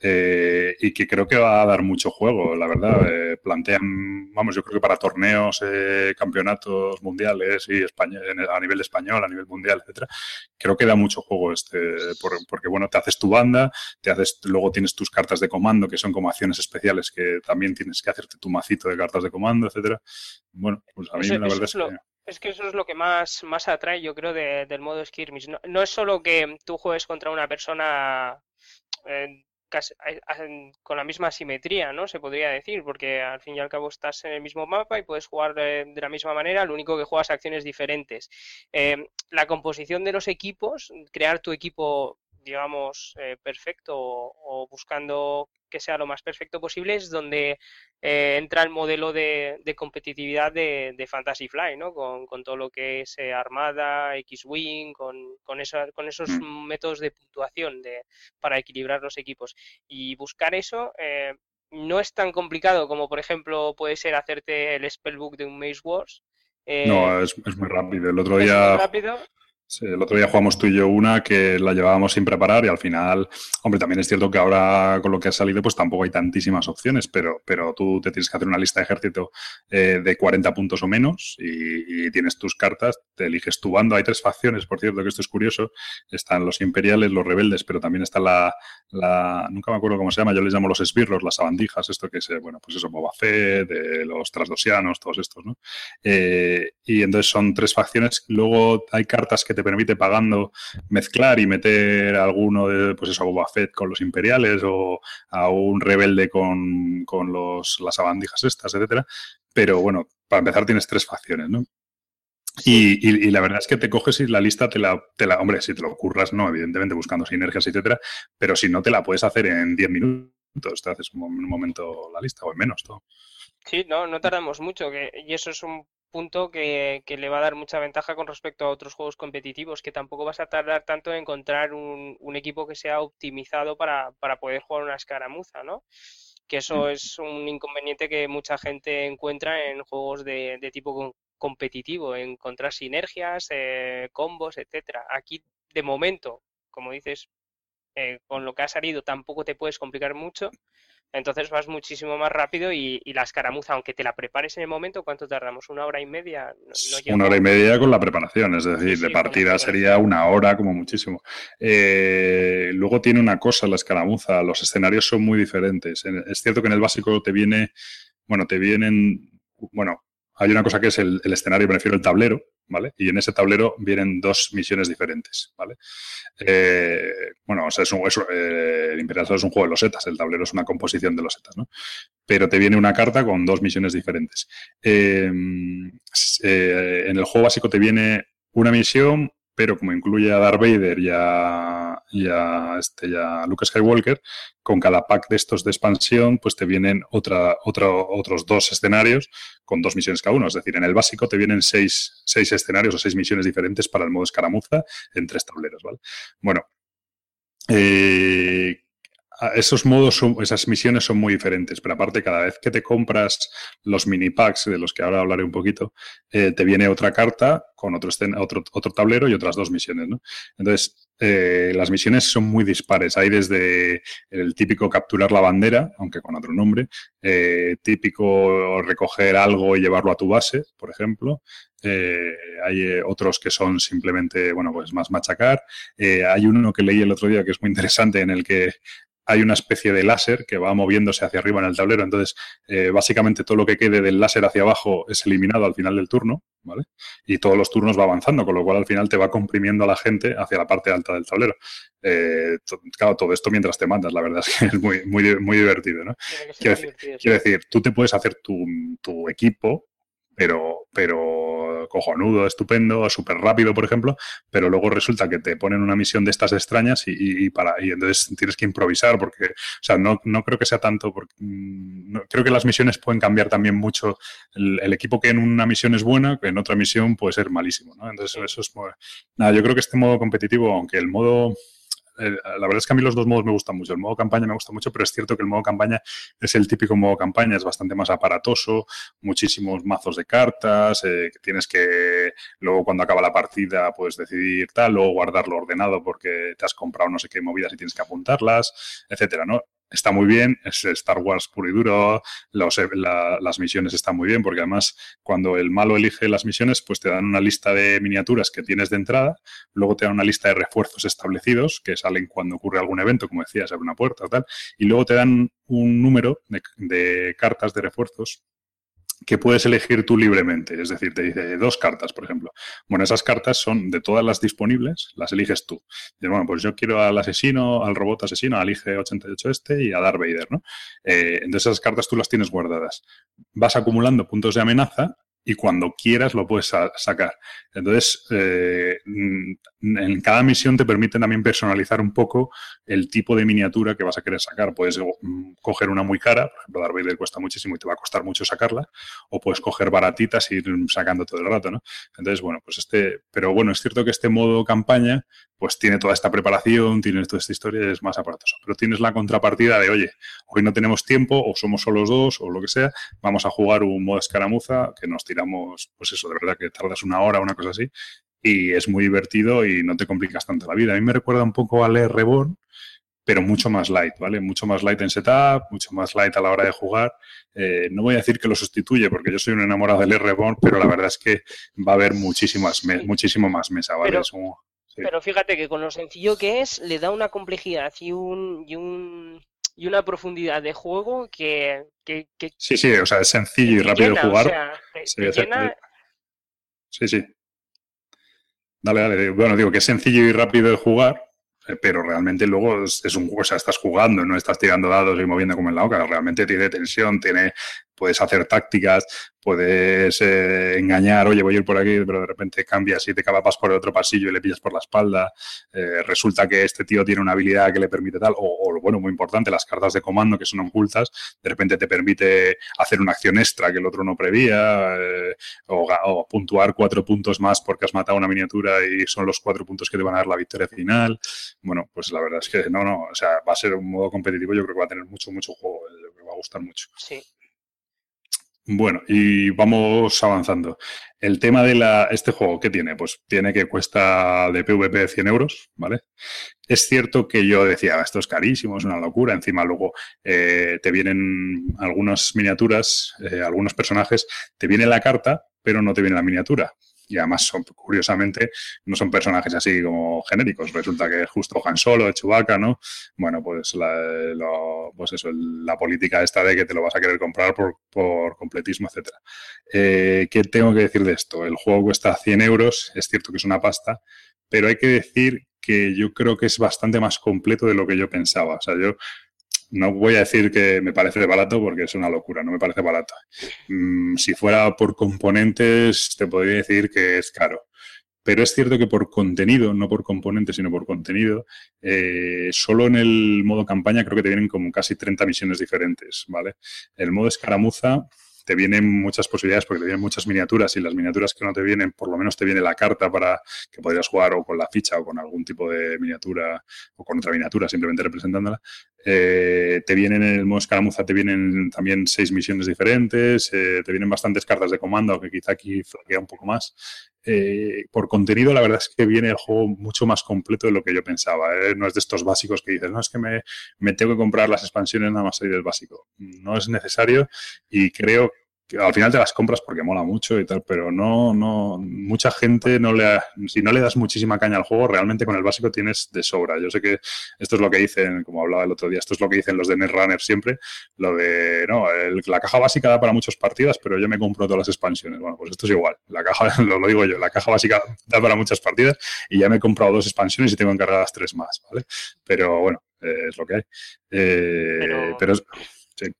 eh, y que creo que va a dar mucho juego, la verdad. Eh, plantean, vamos, yo creo que para torneos, eh, campeonatos mundiales y el- a nivel español, a nivel mundial, etcétera, creo que da mucho juego este, por- porque bueno, te haces tu banda, te haces, luego tienes tus cartas de comando, que son como acciones especiales que también tienes que hacerte tu macito de cartas de comando, etcétera. Bueno, pues a mí Eso- la verdad es que... Es que eso es lo que más, más atrae, yo creo, de- del modo skirmish. No, no es solo que tú juegues contra una persona eh, casi- con la misma simetría, ¿no? Se podría decir, porque al fin y al cabo estás en el mismo mapa y puedes jugar de la misma manera, lo único que juegas acciones diferentes. Eh, la composición de los equipos, crear tu equipo, digamos, eh, perfecto o, o buscando que sea lo más perfecto posible, es donde eh, entra el modelo de, de competitividad de, de Fantasy Fly, ¿no? Con, con todo lo que es eh, Armada, X-Wing, con, con, esa- con esos Mm. métodos de puntuación de, para equilibrar los equipos. Y buscar eso eh, no es tan complicado como, por ejemplo, puede ser hacerte el spellbook de un Maze Wars. Eh, No, es, es muy rápido. El otro día. El otro día jugamos tú y yo una que la llevábamos sin preparar y al final, hombre, también es cierto que ahora con lo que ha salido pues tampoco hay tantísimas opciones, pero, pero tú te tienes que hacer una lista de ejército eh, de 40 puntos o menos y, tienes tus cartas, te eliges tu bando. Hay tres facciones, por cierto, que esto es curioso. Están los imperiales, los rebeldes, pero también está la, la, nunca me acuerdo cómo se llama, yo les llamo los esbirros, las sabandijas, esto que es, eh, bueno, pues eso, Boba Fett, de los trasdosianos, todos estos, ¿no? Eh, y entonces son tres facciones. Luego hay cartas que te permite pagando mezclar y meter a alguno de, pues eso, a Boba Fett con los imperiales o a un rebelde con, con los, las sabandijas estas, etcétera. Pero bueno, para empezar tienes tres facciones, ¿no? Y, y- y la verdad es que te coges y la lista te la, te la, hombre, si te lo curras, no, evidentemente buscando sinergias, etcétera, pero si no te la puedes hacer en 10 minutos, te haces mo- un momento la lista o en menos todo. Sí, no, no tardamos mucho, que, y eso es un punto que, que le va a dar mucha ventaja con respecto a otros juegos competitivos, que tampoco vas a tardar tanto en encontrar un, un equipo que sea optimizado para, para poder jugar una escaramuza, ¿no? Que eso es un inconveniente que mucha gente encuentra en juegos de, de tipo com- competitivo, encontrar sinergias, eh, combos, etcétera. Aquí, de momento, como dices, eh, con lo que ha salido tampoco te puedes complicar mucho. Entonces vas muchísimo más rápido y, y la escaramuza, aunque te la prepares en el momento, ¿cuánto tardamos? ¿Una hora y media? No, no llega Una hora y media con la preparación, es decir, Sí, de partida sería una hora como muchísimo. Eh, luego tiene una cosa la escaramuza, los escenarios son muy diferentes. En- Es cierto que en el básico te viene, bueno, te vienen, bueno, hay una cosa que es el, el escenario, me refiero tablero, ¿vale? Y en ese tablero vienen dos misiones diferentes, ¿vale? Eh, bueno, es un, eh, el Imperial es un juego de losetas, el tablero es una composición de losetas, ¿no? Pero te viene una carta con dos misiones diferentes. Eh, en el juego básico te viene una misión, pero como incluye a Darth Vader y a, y este, a Luke Skywalker, con cada pack de estos de expansión, pues te vienen otra, otra- otros dos escenarios con dos misiones cada uno. Es decir, en el básico te vienen seis, seis escenarios o seis misiones diferentes para el modo escaramuza en tres tableros, ¿vale? Bueno, eh, esos modos, son- esas misiones son muy diferentes, pero aparte cada vez que te compras los mini packs, de los que ahora hablaré un poquito, eh, te viene otra carta con otro, otro, otro tablero y otras dos misiones, ¿no? Entonces, eh, las misiones son muy dispares. Hay desde el típico capturar la bandera, aunque con otro nombre, eh, típico recoger algo y llevarlo a tu base, por ejemplo. Hay otros que son simplemente, bueno, pues más machacar. Hay uno que leí el otro día que es muy interesante en el que hay una especie de láser que va moviéndose hacia arriba en el tablero. Entonces, eh, básicamente todo lo que quede del láser hacia abajo es eliminado al final del turno, ¿vale? Y todos los turnos va avanzando, con lo cual al final te va comprimiendo a la gente hacia la parte alta del tablero. Eh, claro, todo esto mientras te mandas, la verdad es que es muy, muy, muy divertido, ¿no? Quiero sí. Quiero decir, tú te puedes hacer tu, tu equipo, pero, pero cojonudo, estupendo, súper rápido, por ejemplo, pero luego resulta que te ponen una misión de estas extrañas y, y- y para, y entonces tienes que improvisar, porque, o sea, no, no creo que sea tanto, porque, mm, no- creo que las misiones pueden cambiar también mucho. El, el equipo que en una misión es buena, que en otra misión puede ser malísimo, ¿no? Entonces, eso es, muy- nada, yo creo que este modo competitivo, aunque el modo eh, la verdad es que a mí los dos modos me gustan mucho. El modo campaña me gusta mucho, pero es cierto que el modo campaña es el típico modo campaña, es bastante más aparatoso, muchísimos mazos de cartas, eh, que tienes que luego cuando acaba la partida pues decidir tal, luego guardarlo ordenado porque te has comprado no sé qué movidas y tienes que apuntarlas, etcétera, ¿no? Está muy bien, es Star Wars puro y duro, la- las misiones están muy bien porque además cuando el malo elige las misiones pues te dan una lista de miniaturas que tienes de entrada Luego te dan una lista de refuerzos establecidos que salen cuando ocurre algún evento, como decía, se abre una puerta o tal. Y luego te dan un número de cartas de refuerzos que puedes elegir tú libremente. Es decir, te dice dos cartas, por ejemplo. Bueno, esas cartas son de todas las disponibles, las eliges tú. Dices, bueno, pues yo quiero al asesino, al robot asesino, al IG-88 este y a Darth Vader, ¿no? Eh, entonces esas cartas tú las tienes guardadas. Vas acumulando puntos de amenaza y cuando quieras lo puedes sa- sacar. Entonces, eh, mm, en cada misión te permite también personalizar un poco el tipo de miniatura que vas a querer sacar. Puedes mm, coger una muy cara, por ejemplo, Darth Vader cuesta muchísimo y te va a costar mucho sacarla, o puedes coger baratitas y ir sacando todo el rato, ¿no? Entonces, bueno, pues este, pero bueno, es cierto que este modo campaña, pues tiene toda esta preparación, tiene toda esta historia, es más aparatoso. Pero tienes la contrapartida de, oye, hoy no tenemos tiempo, o somos solo dos, o lo que sea, vamos a jugar un modo escaramuza que nos tiramos, pues eso, de verdad que tardas una hora, una cosa así, y es muy divertido y no te complicas tanto la vida. A mí me recuerda un poco a Leer Reborn, pero mucho más light, ¿vale? Mucho más light en setup, mucho más light a la hora de jugar. Eh, no voy a decir que lo sustituye, porque yo soy un enamorado del Reborn, pero la verdad es que va a haber muchísimas me- muchísimo más mesa, ¿vale? Pero- fíjate que con lo sencillo que es, le da una complejidad y un, y un y una profundidad de juego que, que, que Sí, sí, o sea, es sencillo y rápido de o jugar. sea, te- Sí, te exacto. llena- Sí, sí. Dale, dale. Bueno, digo que es sencillo y rápido de jugar, eh, pero realmente luego es, un juego, o sea, estás jugando, no estás tirando dados y moviendo como en la oca. Realmente tiene tensión, tiene, puedes hacer tácticas, puedes eh, engañar, oye, voy a ir por aquí, pero de repente cambias y te vas por el otro pasillo y le pillas por la espalda. Eh, resulta que este tío tiene una habilidad que le permite tal, o, o, bueno, muy importante, las cartas de comando que son ocultas, de repente te permite hacer una acción extra que el otro no prevía, eh, o, o puntuar cuatro puntos más porque has matado una miniatura y son los cuatro puntos que te van a dar la victoria final. Bueno, pues la verdad es que no, no, o sea, va a ser un modo competitivo, yo creo que va a tener mucho, mucho juego, me va a gustar mucho. sí. Bueno, y vamos avanzando. El tema de la, este juego, ¿qué tiene? Pues tiene que cuesta de PvP 100 euros, ¿vale? Es cierto que yo decía, esto es carísimo, es una locura. Encima luego eh, te vienen algunas miniaturas, eh, algunos personajes, te viene la carta, pero no te viene la miniatura. Y además, son, curiosamente, no son personajes así como genéricos. Resulta que justo Han Solo, Chewbacca, ¿no? Bueno, pues, la, lo- pues eso, la política esta de que te lo vas a querer comprar por, por completismo, etcétera. Eh, ¿Qué tengo que decir de esto? El juego cuesta 100 euros, es cierto que es una pasta, pero hay que decir que yo creo que es bastante más completo de lo que yo pensaba. O sea, yo no voy a decir que me parece barato porque es una locura, no me parece barato. Mm, si fuera por componentes, te podría decir que es caro. Pero es cierto que por contenido, no por componentes, sino por contenido, eh, solo en el modo campaña creo que te vienen como casi 30 misiones diferentes, ¿vale? El modo escaramuza te vienen muchas posibilidades porque te vienen muchas miniaturas y las miniaturas que no te vienen, por lo menos te viene la carta para que podrías jugar o con la ficha o con algún tipo de miniatura o con otra miniatura simplemente representándola. Eh, te vienen en el modo escaramuza, te vienen también seis misiones diferentes, eh, te vienen bastantes cartas de comando, aunque quizá aquí flaquea un poco más. Eh, por contenido, la verdad es que viene el juego mucho más completo de lo que yo pensaba. No es de estos básicos que dices, no, es que me, tengo que comprar las expansiones nada más salir del básico. No es necesario y creo que al final te las compras porque mola mucho y tal, pero no, no, mucha gente no le, ha- si no le das muchísima caña al juego, realmente con el básico tienes de sobra. Yo sé que esto es lo que dicen, como hablaba el otro día, esto es lo que dicen los de Netrunner siempre, lo de, no, el- la caja básica da para muchas partidas, pero yo me compro todas las expansiones. Bueno, pues esto es igual, la caja, lo, lo digo yo, la caja básica da para muchas partidas y ya me he comprado dos expansiones y tengo encargadas tres más, ¿vale? Pero bueno, eh, es lo que hay. Eh, Pero- pero es-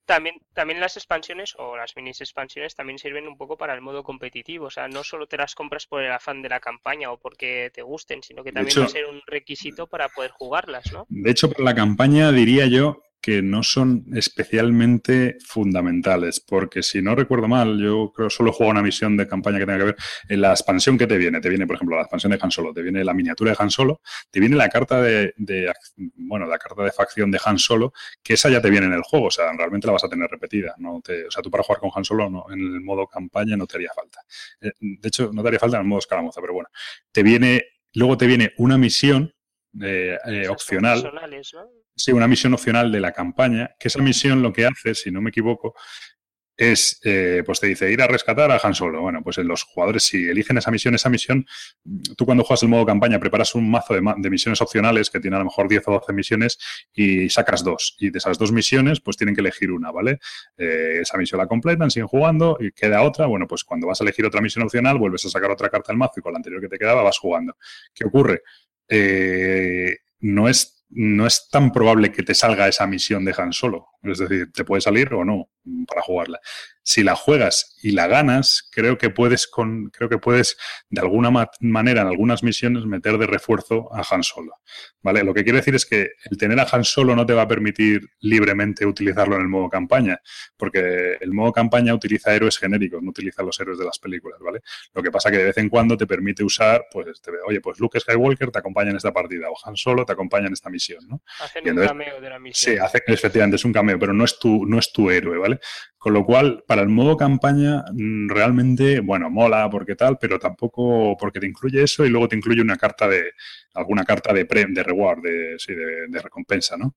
También, también las expansiones o las minis expansiones también sirven un poco para el modo competitivo. O sea, no solo te las compras por el afán de la campaña o porque te gusten, sino que también hecho- va a ser un requisito para poder jugarlas, ¿no? De hecho, para la campaña diría yo que no son especialmente fundamentales, porque si no recuerdo mal, yo creo solo jugado una misión de campaña que tenga que ver en la expansión que te viene. Te viene, por ejemplo, la expansión de Han Solo, te viene la miniatura de Han Solo, te viene la carta de, bueno, la carta de facción de Han Solo, que esa ya te viene en el juego, o sea, realmente la vas a tener repetida. No o sea, tú para jugar con Han Solo en el modo campaña no te haría falta. Eh, De hecho, no te haría falta en el modo escaramuza, pero bueno. Te viene, luego te viene una misión eh, eh, opcional. Sí, una misión opcional de la campaña, que esa misión lo que hace, si no me equivoco, es, eh, pues te dice ir a rescatar a Han Solo. Bueno, pues los jugadores, si eligen esa misión, esa misión, tú cuando juegas el modo campaña preparas un mazo de, ma- de misiones opcionales que tiene a lo mejor 10 o 12 misiones y sacas dos. Y de esas dos misiones, pues tienen que elegir una, ¿vale? Eh, esa misión la completan, siguen jugando y queda otra. Bueno, pues cuando vas a elegir otra misión opcional, vuelves a sacar otra carta del mazo y con la anterior que te quedaba vas jugando. ¿Qué ocurre? Eh, no es no es tan probable que te salga esa misión de Han Solo. Es decir, te puede salir o no para jugarla. Si la juegas y la ganas, creo que puedes con, creo que puedes de alguna ma- manera en algunas misiones meter de refuerzo a Han Solo. ¿Vale? Lo que quiero decir es que el tener a Han Solo no te va a permitir libremente utilizarlo en el modo campaña, porque el modo campaña utiliza héroes genéricos, no utiliza los héroes de las películas, ¿vale? Lo que pasa que de vez en cuando te permite usar, pues, te- oye, pues Luke Skywalker te acompaña en esta partida o Han Solo te acompaña en esta misión, ¿no? Hacen un cameo de la misión. Sí, hace, efectivamente, es un cameo, pero no es tu, no es tu héroe, ¿vale? Con lo cual, para el modo campaña, mm, realmente, bueno, mola porque tal, pero tampoco porque te incluye eso y luego te incluye una carta de, alguna carta de pre, de reward, de, sí, de, recompensa, ¿no?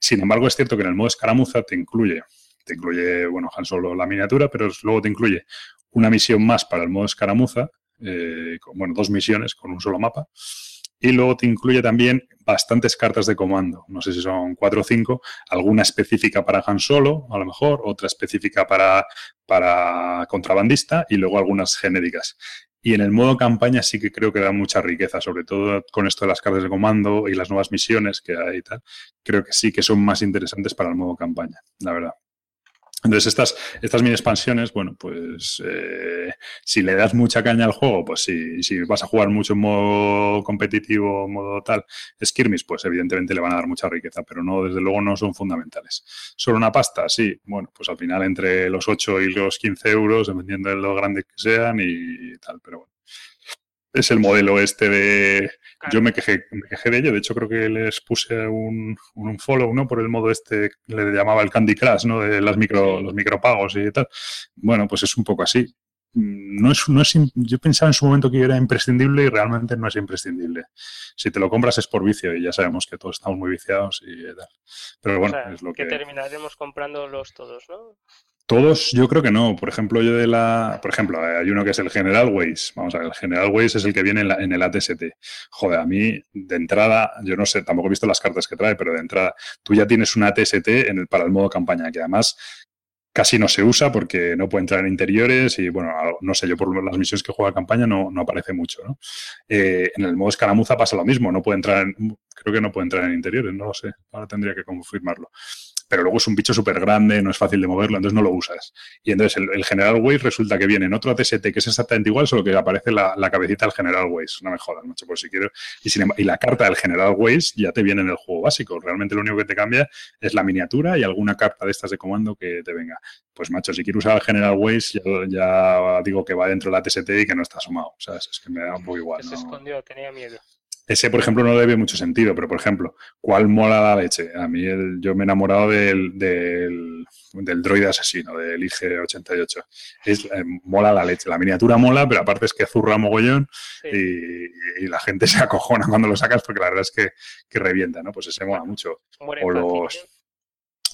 Sin embargo, es cierto que en el modo escaramuza te incluye, te incluye, bueno, Han Solo la miniatura, pero luego te incluye una misión más para el modo escaramuza, eh, con- bueno, dos misiones con un solo mapa. Y luego te incluye también bastantes cartas de comando. No sé si son cuatro o cinco, alguna específica para Han Solo, a lo mejor, otra específica para, para contrabandista y luego algunas genéricas. Y en el modo campaña sí que creo que da mucha riqueza, sobre todo con esto de las cartas de comando y las nuevas misiones que hay y tal. Creo que sí que son más interesantes para el modo campaña, la verdad. Entonces, estas, estas mini expansiones, bueno, pues eh, si le das mucha caña al juego, pues sí, si vas a jugar mucho en modo competitivo, modo tal, skirmish, pues evidentemente le van a dar mucha riqueza, pero no, desde luego no son fundamentales. Solo una pasta, sí, bueno, pues al final entre los 8 y los 15 euros, dependiendo de lo grandes que sean y tal, pero bueno. Es el modelo este de... Yo me quejé, me quejé de ello, de hecho creo que les puse un, un follow, ¿no? Por el modo este, le llamaba el Candy Crush, ¿no? De las micro, los micropagos y tal. Bueno, pues es un poco así. No es, no es, yo pensaba en su momento que era imprescindible y realmente no es imprescindible. Si te lo compras es por vicio y ya sabemos que todos estamos muy viciados y tal. Pero bueno, es lo que... que terminaremos comprándolos todos, ¿no? Todos, yo creo que no. Por ejemplo, yo de la. Por ejemplo, hay uno que es el General Ways. Vamos a ver, el General Ways es el que viene en, el ATST. Joder, a mí, de entrada, yo no sé, tampoco he visto las cartas que trae, pero de entrada, tú ya tienes un ATST en el, para el modo campaña, que además casi no se usa porque no puede entrar en interiores y, bueno, no sé, yo por las misiones que juega campaña no, no aparece mucho. Eh, en el modo escaramuza pasa lo mismo, no puede entrar en, creo que no puede entrar en interiores, no lo sé, ahora tendría que confirmarlo pero luego es un bicho súper grande, no es fácil de moverlo, entonces no lo usas. Y entonces el, el General Waze resulta que viene en otro ATST que es exactamente igual, solo que aparece la, la cabecita del General Waze. No me jodas, macho, por si quiero. Y, sin, y la carta del General Waze ya te viene en el juego básico. Realmente lo único que te cambia es la miniatura y alguna carta de estas de comando que te venga. Pues macho, si quiero usar el General Waze, ya, ya digo que va dentro del ATST y que no está asomado. ¿sabes? Es que me da un poco igual. Se ¿no? escondió, tenía miedo. Ese, por ejemplo, no le ve mucho sentido, pero, por ejemplo, ¿cuál mola la leche? A mí el, yo me he enamorado del, del, del droide asesino, del IG-88. Es, eh, mola la leche. La miniatura mola, pero aparte es que zurra mogollón Sí. y, y la gente se acojona cuando lo sacas porque la verdad es que, que revienta, ¿no? Pues ese mola mucho. O los, ¿eh?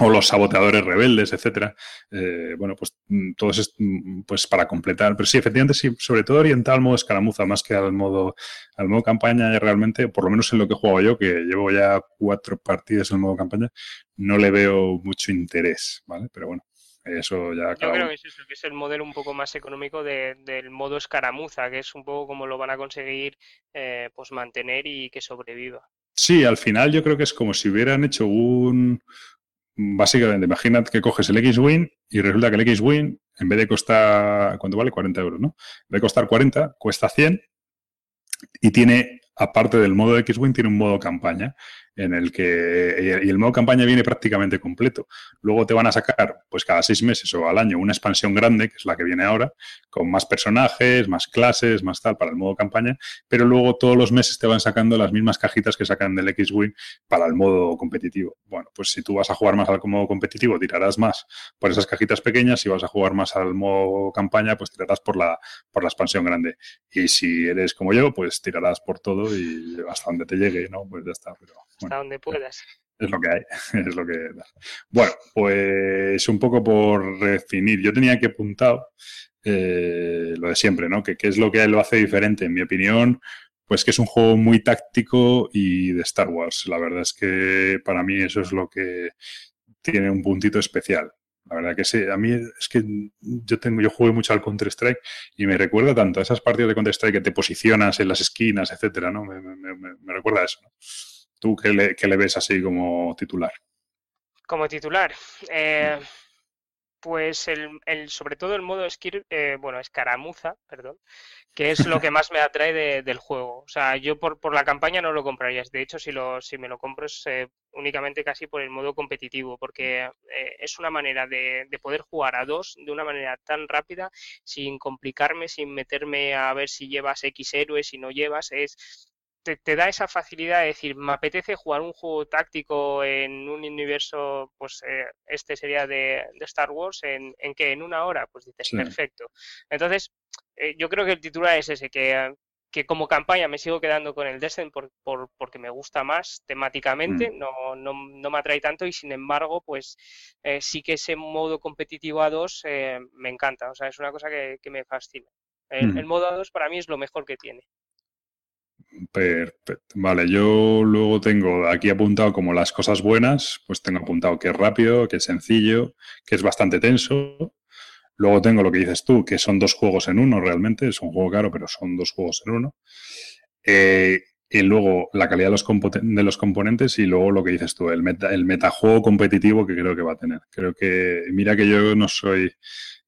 O los saboteadores rebeldes, etcétera. Eh, bueno, pues mm, todos es mm, pues para completar. Pero sí, efectivamente, sí, sobre todo orientado al modo escaramuza, más que al modo, al modo campaña, realmente, por lo menos en lo que he jugado yo, que llevo ya cuatro partidas en modo campaña, no le veo mucho interés, ¿vale? Pero bueno, eso ya Yo creo uno. que es eso, que es el modelo un poco más económico de- del modo escaramuza, que es un poco como lo van a conseguir eh, pues mantener y que sobreviva. Sí, al final yo creo que es como si hubieran hecho un. Básicamente, imagínate que coges el X-Wing y resulta que el X-Wing, en vez de costar. ¿Cuánto vale? 40 euros, ¿no? En vez de costar 40, cuesta 100 y tiene, aparte del modo X-Wing, tiene un modo campaña en el que. Y el modo campaña viene prácticamente completo. Luego te van a sacar, pues cada seis meses o al año, una expansión grande, que es la que viene ahora, con más personajes, más clases, más tal, para el modo campaña pero luego todos los meses te van sacando las mismas cajitas que sacan del X-Wing para el modo competitivo. Bueno, pues si tú vas a jugar más al modo competitivo, tirarás más por esas cajitas pequeñas, si vas a jugar más al modo campaña, pues tirarás por la, por la expansión grande. Y si eres como yo, pues tirarás por todo y hasta donde te llegue, ¿no? Pues ya está, pero Hasta bueno, donde puedas. es lo que hay, es lo que... Bueno, pues un poco por definir, yo tenía que apuntado eh, lo de siempre, ¿no? Que qué es lo que lo hace diferente, en mi opinión, pues que es un juego muy táctico y de Star Wars. La verdad es que para mí eso es lo que tiene un puntito especial. La verdad que sí, a mí es que yo tengo, yo jugué mucho al Counter-Strike y me recuerda tanto a esas partidas de Counter-Strike que te posicionas en las esquinas, etcétera, ¿no? Me, me, me, me recuerda a eso. ¿no? ¿Tú qué le, qué le ves así como titular? Como titular, eh, pues el, el- sobre todo el modo esquir, eh, bueno, escaramuza, perdón, que es lo que más me atrae de- del juego. O sea, yo por, por la campaña no lo compraría. De hecho, si lo, si me lo compro es eh, únicamente casi por el modo competitivo, porque eh, es una manera de, de poder jugar a dos de una manera tan rápida, sin complicarme, sin meterme a ver si llevas X héroes, si no llevas, es te, te da esa facilidad de decir, me apetece jugar un juego táctico en un universo, pues eh, este sería de, de Star Wars, ¿en, en qué? ¿En una hora? Pues dices, Sí. perfecto. Entonces, eh, yo creo que el titular es ese, que, que como campaña me sigo quedando con el Descent por, por- porque me gusta más temáticamente, no, no, no me atrae tanto y sin embargo, pues eh, sí que ese modo competitivo a dos eh, me encanta, o sea, es una cosa que, que me fascina. El, Mm. el modo a dos para mí es lo mejor que tiene. Perfecto. Vale, yo luego tengo aquí apuntado como las cosas buenas, pues tengo apuntado que es rápido, que es sencillo, que es bastante tenso. Luego tengo lo que dices tú, que son dos juegos en uno realmente, es un juego caro, pero son dos juegos en uno. Eh, y luego la calidad de los, de los componentes y luego lo que dices tú, el metajuego competitivo que creo que va a tener. Creo que, mira que yo no soy,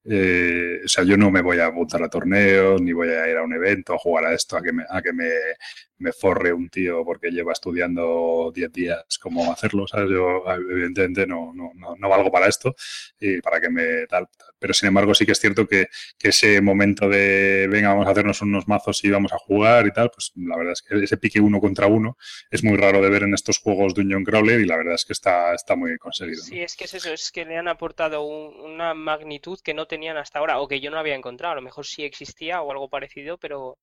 eh, o sea, yo no me voy a apuntar a torneos, ni voy a ir a un evento a jugar a esto, a que me, a que me, me forre un tío porque lleva estudiando 10 días cómo hacerlo, ¿sabes? Yo evidentemente no, no, no, no valgo para esto y para que me tal. Pero sin embargo sí que es cierto que, que ese momento de, venga, vamos a hacernos unos mazos y vamos a jugar y tal, pues la verdad es que ese pique uno contra uno es muy raro de ver en estos juegos Dungeon Crawler y la verdad es que está, está muy conseguido. ¿no? Sí, es que es eso, es que le han aportado un- una magnitud que no tenían hasta ahora, o que yo no había encontrado. A lo mejor sí existía o algo parecido, pero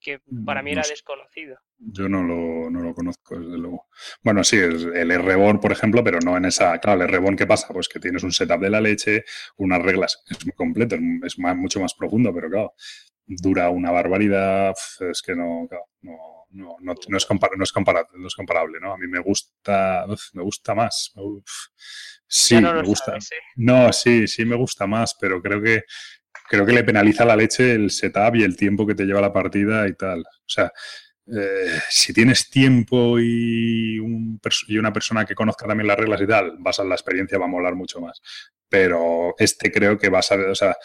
que para mí No era sé. desconocido. Yo no lo, no lo conozco, desde luego. Bueno, sí, es el R-Born, por ejemplo, pero no en esa. Claro, el R-Born, ¿qué pasa? Pues que tienes un setup de la leche, unas reglas, es muy completo, es, más- mucho más profundo, pero claro, dura una barbaridad. Es que no, claro, no, no, no, no es compar- no, es comparable, no es comparable, ¿no? A mí me gusta, me gusta más. uf. Sí, me gusta. sabes, ¿eh? No, sí, sí me gusta más, pero creo que creo que le penaliza la leche el setup y el tiempo que te lleva la partida y tal. O sea, eh, si tienes tiempo y, una persona que conozca también las reglas y tal, vas a la experiencia va a molar mucho más. Pero este creo que vas a, o sea,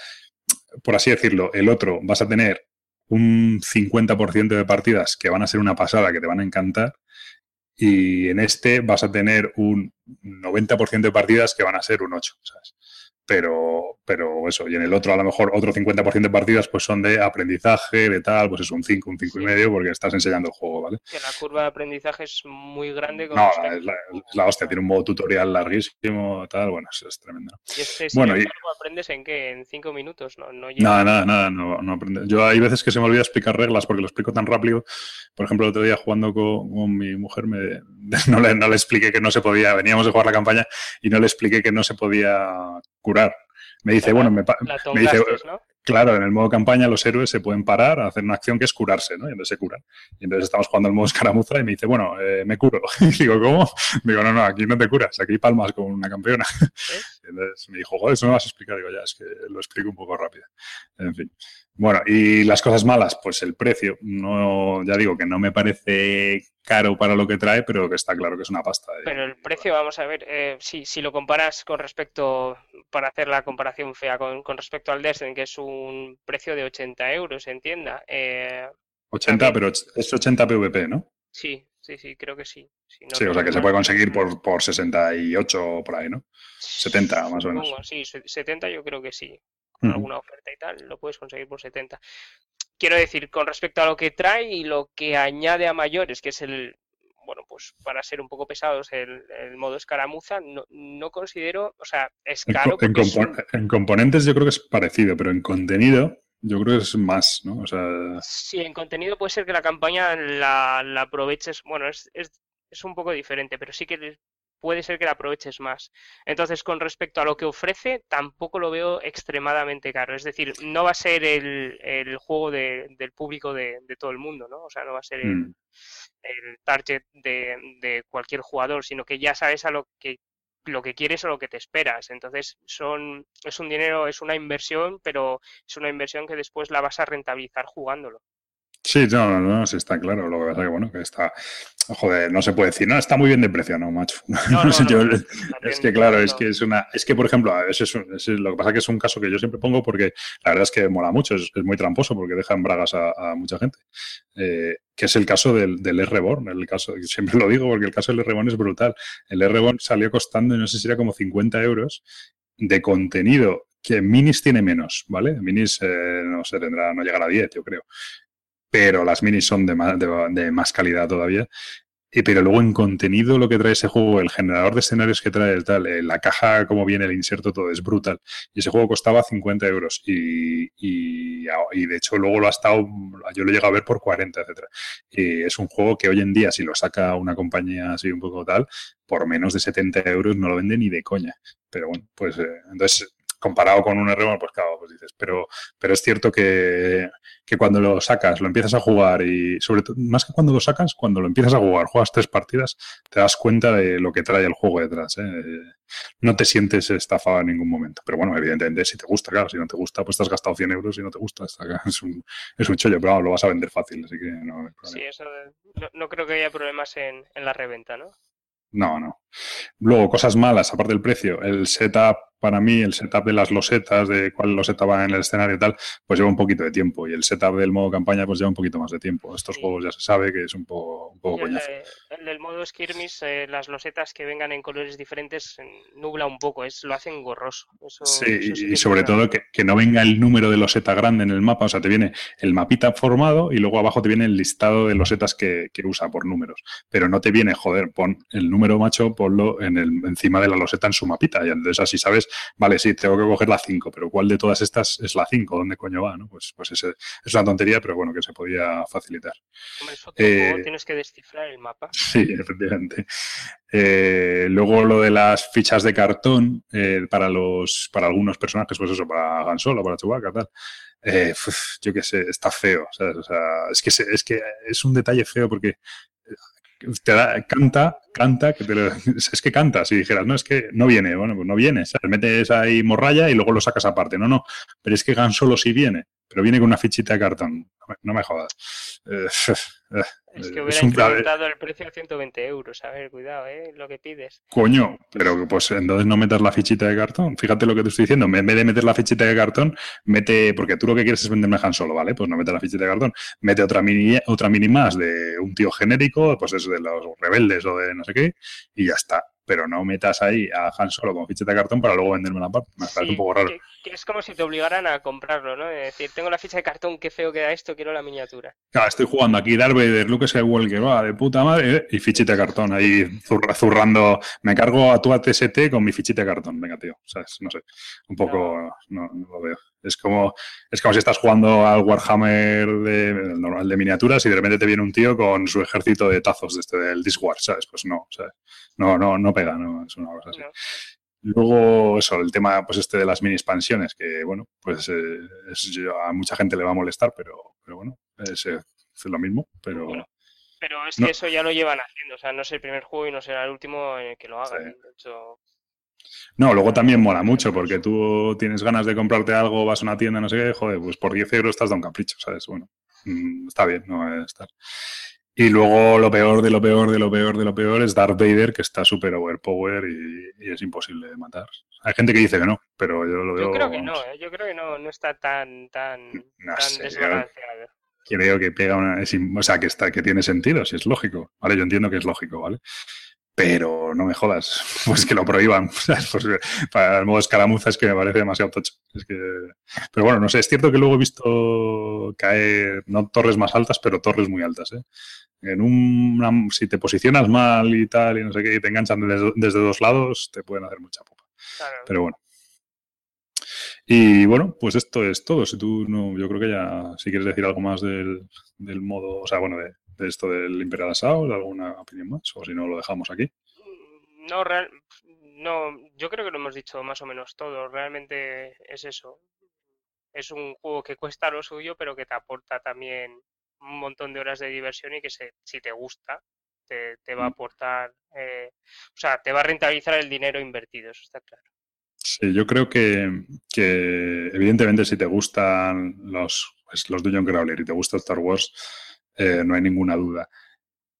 por así decirlo, el otro vas a tener un 50% de partidas que van a ser una pasada, que te van a encantar, y en este vas a tener un 90% de partidas que van a ser un 8, ¿sabes? Pero, pero eso, y en el otro a lo mejor otro 50% de partidas pues son de aprendizaje, de tal, pues es un 5, un 5 y medio porque estás enseñando el juego, ¿vale? Que la curva de aprendizaje es muy grande con No, es la, es la hostia, tiene un modo tutorial larguísimo, tal, bueno, es, es tremendo. Y este, sin Bueno, y- embargo, aprendes en qué, en cinco minutos, no, no llega. Nada, nada, nada, no, no aprende. Yo hay veces que se me olvida explicar reglas porque lo explico tan rápido. Por ejemplo, el otro día jugando con, con mi mujer me, no, le, no le expliqué que no se podía, veníamos de jugar la campaña y no le expliqué que no se podía curar. Me dice, bueno, me, dice, claro, en el modo campaña los héroes se pueden parar a hacer una acción que es curarse, ¿no? Y entonces se curan. Y entonces estamos jugando el modo escaramuza y me dice, bueno, eh, me curo. Y digo, ¿cómo? Digo, no, no, aquí no te curas, aquí palmas con una campeona. Entonces me dijo, joder, eso me vas a explicar. Digo, ya, es que lo explico un poco rápido. En fin. Bueno, y las cosas malas, pues el precio. No, ya digo que no me parece caro para lo que trae, pero que está claro que es una pasta. Pero el precio, vamos a ver, eh, si, si lo comparas con respecto, para hacer la comparación fea, con, con respecto al Destiny, que es un precio de 80 euros en tienda, eh, 80, también. pero es 80 PVP, ¿no? sí, sí, sí, creo que sí. Si no Sí, o sea que se puede conseguir por, por 68 o por ahí, ¿no? 70 más o menos. Sí, se- 70 yo creo que sí. Con alguna oferta y tal, lo puedes conseguir por 70. Quiero decir, con respecto a lo que trae y lo que añade a mayores, que es el, bueno, pues para ser un poco pesados, el, el modo escaramuza, no, no considero, o sea, es En, caro en porque es un- en componentes yo creo que es parecido, pero en contenido yo creo que es más, ¿no? O sea, Sí, en contenido puede ser que la campaña la, la aproveches, bueno, es, es, es un poco diferente, pero sí que puede ser que la aproveches más. Entonces, con respecto a lo que ofrece, tampoco lo veo extremadamente caro. Es decir, no va a ser el, el juego de- del público de, de todo el mundo, ¿no? O sea, no va a ser el, mm, el target de, de cualquier jugador, sino que ya sabes a lo que lo que quieres o lo que te esperas. Entonces, son, es un dinero, es una inversión, pero es una inversión que después la vas a rentabilizar jugándolo. Sí, no, no, no, sí está claro. Lo que pasa es que, bueno, que está. Joder, no se puede decir, no, está muy bien de precio, no, macho. No, no, sé, no, yo- no, es que, claro, es que es una. Es que, por ejemplo, es un- es lo que pasa es que es un caso que yo siempre pongo porque la verdad es que mola mucho, es, es muy tramposo porque deja en bragas a, a mucha gente. Eh, que es el caso del, del R-Born. El caso, siempre lo digo porque el caso del R-Born es brutal. El R-Born salió costando, no sé si era como 50 euros de contenido que minis tiene menos, ¿vale? Minis, eh, no sé, tendrá, no llegará a 10, yo creo pero las minis son de más, de, más calidad todavía. Y, pero luego en contenido lo que trae ese juego, el generador de escenarios que trae, el tal, eh, la caja, como viene el inserto, todo es brutal. Y ese juego costaba 50 euros. Y, de hecho luego lo ha estado, yo lo llego a ver por 40, etcétera. Y es un juego que hoy en día, si lo saca una compañía así un poco tal, por menos de 70 euros no lo vende ni de coña. Pero bueno, pues eh, entonces comparado con un R1, pues claro, pues dices, pero, pero es cierto que, que cuando lo sacas, lo empiezas a jugar y sobre todo, más que cuando lo sacas, cuando lo empiezas a jugar, juegas tres partidas, te das cuenta de lo que trae el juego detrás. ¿eh? No te sientes estafado en ningún momento. Pero bueno, evidentemente, si te gusta, claro, si no te gusta, pues te has gastado 100 euros y no te gusta, es un, es un chollo, pero vamos, lo vas a vender fácil, así que no hay problema. Sí, eso de- no, no creo que haya problemas en, en la reventa, ¿no? No, no. Luego, cosas malas, aparte del precio, el setup, para mí, el setup de las losetas, de cuál loseta va en el escenario y tal, pues lleva un poquito de tiempo. Y el setup del modo campaña, pues lleva un poquito más de tiempo. Estos Sí. juegos ya se sabe que es un poco, un poco Y el, coñazo. el del modo skirmish, eh, las losetas que vengan en colores diferentes nubla un poco, es, lo hacen gorroso. Eso, Sí, eso sí y sobre todo que, que no venga el número de loseta grande en el mapa, o sea, te viene el mapita formado y luego abajo te viene el listado de losetas que, que usa por números. Pero no te viene, joder, pon el número macho, ponlo en el, encima de la loseta en su mapita. Y entonces así sabes, vale, sí, tengo que coger la 5, pero ¿cuál de todas estas es la 5? ¿Dónde coño va? ¿no? Pues, pues ese- es una tontería, pero bueno, que se podía facilitar. Hombre, eso eh, tienes que descifrar el mapa. Sí, efectivamente. Eh, luego lo de las fichas de cartón eh, para los para algunos personajes, pues eso, para Han Solo, para Chewbacca, tal. Eh, yo qué sé, está feo. ¿sabes? O sea, es que se- es que es un detalle feo porque te da, canta, canta, que te lo- es que canta. Si dijeras, no, es que no viene, bueno, pues no viene. ¿sabes? Metes ahí morralla y luego lo sacas aparte. No, no, pero es que Han Solo sí viene, pero viene con una fichita de cartón. No me, no me jodas. Eh, eh, Es que hubiera es un- incrementado el precio a 120 euros. A ver, cuidado, ¿eh? Lo que pides. Coño, pero pues entonces no metas la fichita de cartón. Fíjate lo que te estoy diciendo. En vez de meter la fichita de cartón, mete, porque tú lo que quieres es venderme Han Solo, ¿vale? Pues no metas la fichita de cartón. Mete otra mini, otra mini más de un tío genérico, pues eso de los rebeldes o de no sé qué, y ya está. Pero no metas ahí a Han Solo con fichita de cartón para luego venderme la parte. Me parece Sí, un poco raro. que, que es como si te obligaran a comprarlo, ¿no? Es decir, tengo la ficha de cartón, qué feo queda esto, quiero la miniatura. Claro, estoy jugando aquí Darth Vader, Luke Skywalker, va, de puta madre, y fichita de cartón ahí zurra- zurrando. Me cargo a tu ATST con mi fichita de cartón. Venga, tío, ¿sabes? No sé. Un poco, no, no lo veo. Es como, es como si estás jugando al Warhammer de, el normal de miniaturas y de repente te viene un tío con su ejército de tazos de este, del Discwar, ¿sabes? Pues no, ¿sabes? No, no, no pega, no, es una cosa así. ¿no? Luego, eso, el tema pues este de las mini expansiones, que bueno, pues eh, es- a mucha gente le va a molestar, pero, pero bueno, es, eh, es lo mismo, pero Bueno, Pero es No. que eso ya lo llevan haciendo, o sea, no es el primer juego y no será el último en el que lo hagan. Sí. De hecho, no, luego también mola mucho, porque tú tienes ganas de comprarte algo, vas a una tienda, no sé qué, joder, pues por 10 euros estás da un capricho, ¿sabes? Bueno, mm, está bien, no va a estar. Y luego lo peor de lo peor de lo peor de lo peor es Darth Vader, que está súper overpower y, y es imposible de matar. Hay gente que dice que no, pero yo lo veo. yo creo que no, ¿eh? yo creo que no, no está tan, tan, No tan sé, yo- desbalanceado. creo que pega una. es o sea, que, está, que tiene sentido, si es lógico. Vale, yo entiendo que es lógico, ¿vale? Pero no me jodas, pues que lo prohíban. Pues, para el modo escaramuza es que me parece demasiado tocho. Es que... Pero bueno, no sé, es cierto que luego he visto caer, no torres más altas, pero torres muy altas. ¿eh? En una, si te posicionas mal y tal, y no sé qué, y te enganchan desde, desde dos lados, te pueden hacer mucha popa. Claro. Pero bueno. Y bueno, pues esto es todo. Si tú no, yo creo que ya, si quieres decir algo más del, del modo, o sea, bueno, de, de esto del Imperial Assault, alguna opinión más, o si no, lo dejamos aquí. No, real- no, yo creo que lo hemos dicho más o menos todo. Realmente es eso. Es un juego que cuesta lo suyo, pero que te aporta también un montón de horas de diversión y que se, si te gusta, te, te va a Mm. aportar, eh, o sea, te va a rentabilizar el dinero invertido, eso está claro. Sí, yo creo que, que evidentemente si te gustan los, pues, los Dungeon Crawler y te gusta Star Wars, eh, no hay ninguna duda.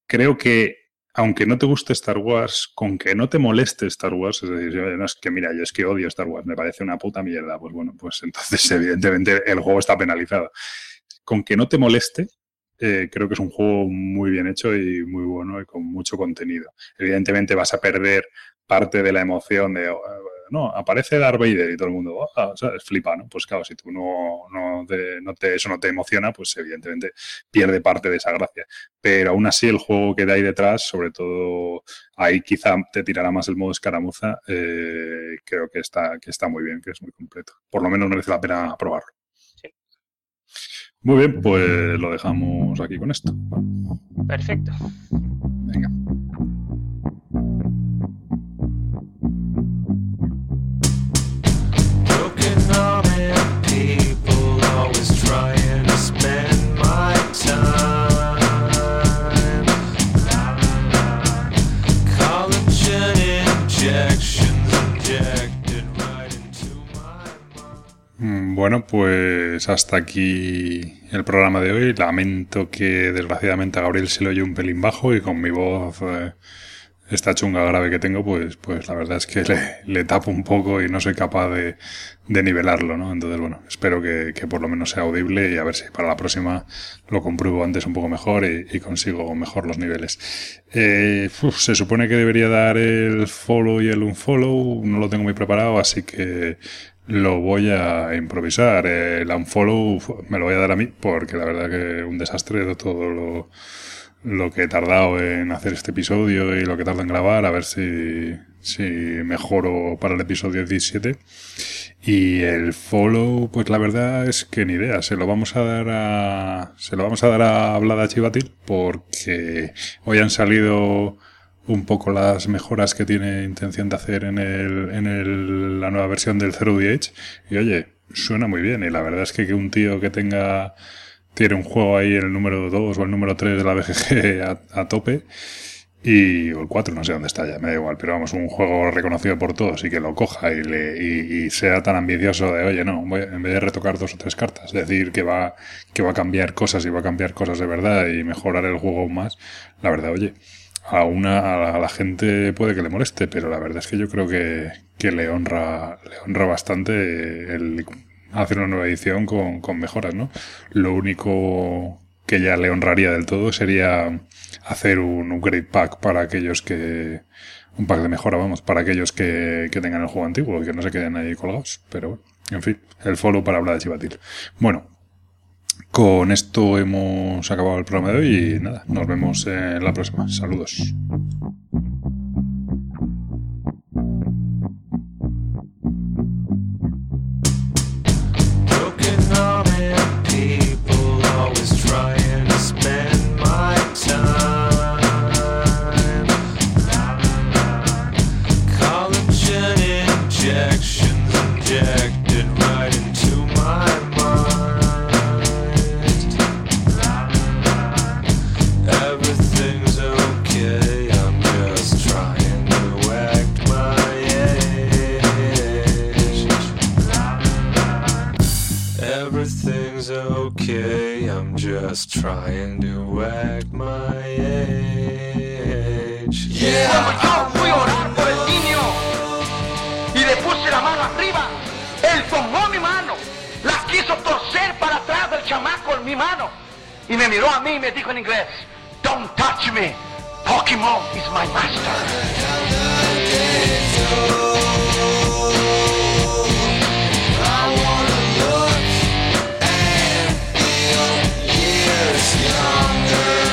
Creo que aunque no te guste Star Wars, con que no te moleste Star Wars, es decir, "Oye, no es que mira, yo es que odio Star Wars, me parece una puta mierda, pues bueno, pues entonces evidentemente el juego está penalizado. Con que no te moleste, eh, creo que es un juego muy bien hecho y muy bueno y con mucho contenido. Evidentemente vas a perder parte de la emoción de, "Oh, no, aparece Darth Vader y todo el mundo, "Ah", ¿sabes? Flipa, ¿no? Pues claro, si tú no, no, te, no te, eso no te emociona, pues evidentemente pierde parte de esa gracia. Pero aún así el juego que da ahí detrás, sobre todo ahí quizá te tirará más el modo escaramuza, eh, creo que está, que está muy bien, que es muy completo. Por lo menos merece la pena probarlo. Sí. Muy bien, pues lo dejamos aquí con esto. Perfecto. Venga. Bueno, pues hasta aquí el programa de hoy. Lamento que desgraciadamente a Gabriel se le oye un pelín bajo y con mi voz eh, esta chunga grave que tengo, pues, pues la verdad es que le, le tapo un poco y no soy capaz de, de nivelarlo, ¿no? Entonces, bueno, espero que, que por lo menos sea audible y a ver si para la próxima lo compruebo antes un poco mejor y, consigo mejor los niveles. Eh, se supone que debería dar el follow y el unfollow, no lo tengo muy preparado, así que lo voy a improvisar. El unfollow me lo voy a dar a mí porque la verdad que un desastre de todo lo, lo que he tardado en hacer este episodio y lo que tardo en grabar, a ver si, si mejoro para el episodio 17. Y el follow, pues la verdad es que ni idea, se lo vamos a dar a, se lo vamos a dar a Vlada Chivatil porque hoy han salido un poco las mejoras que tiene intención de hacer en el, en el, la nueva versión del Zero DH. Y oye, suena muy bien. Y la verdad es que, que un tío que tenga, tiene un juego ahí en el número 2 o el número 3 de la BGG a, a tope. Y o el 4, no sé dónde está ya, me da igual, pero vamos, un juego reconocido por todos y que lo coja y, le, y, y sea tan ambicioso de, oye, no, voy, en vez de retocar dos o tres cartas, decir que va, que va a cambiar cosas y va a cambiar cosas de verdad y mejorar el juego aún más, la verdad, oye, a una a la, gente puede que le moleste, pero la verdad es que yo creo que, que le honra le honra bastante el hacer una nueva edición con, con mejoras, ¿no? Lo único que ya le honraría del todo sería hacer un upgrade pack para aquellos que un pack de mejora, vamos, para aquellos que, que tengan el juego antiguo y que no se queden ahí colgados. Pero bueno, en fin, el follow para hablar de Chivatil. Bueno, con esto hemos acabado el programa de hoy y nada, nos vemos en la próxima. Saludos. Trying to act my age. Cuando yo fui a orar por el niño. Y le puse la mano arriba, él tomó mi mano, la quiso torcer para atrás del chamaco en mi mano. Y me miró a mí y me dijo en inglés, Don't touch me, Pokemon is my master. stronger.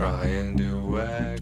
try and do it.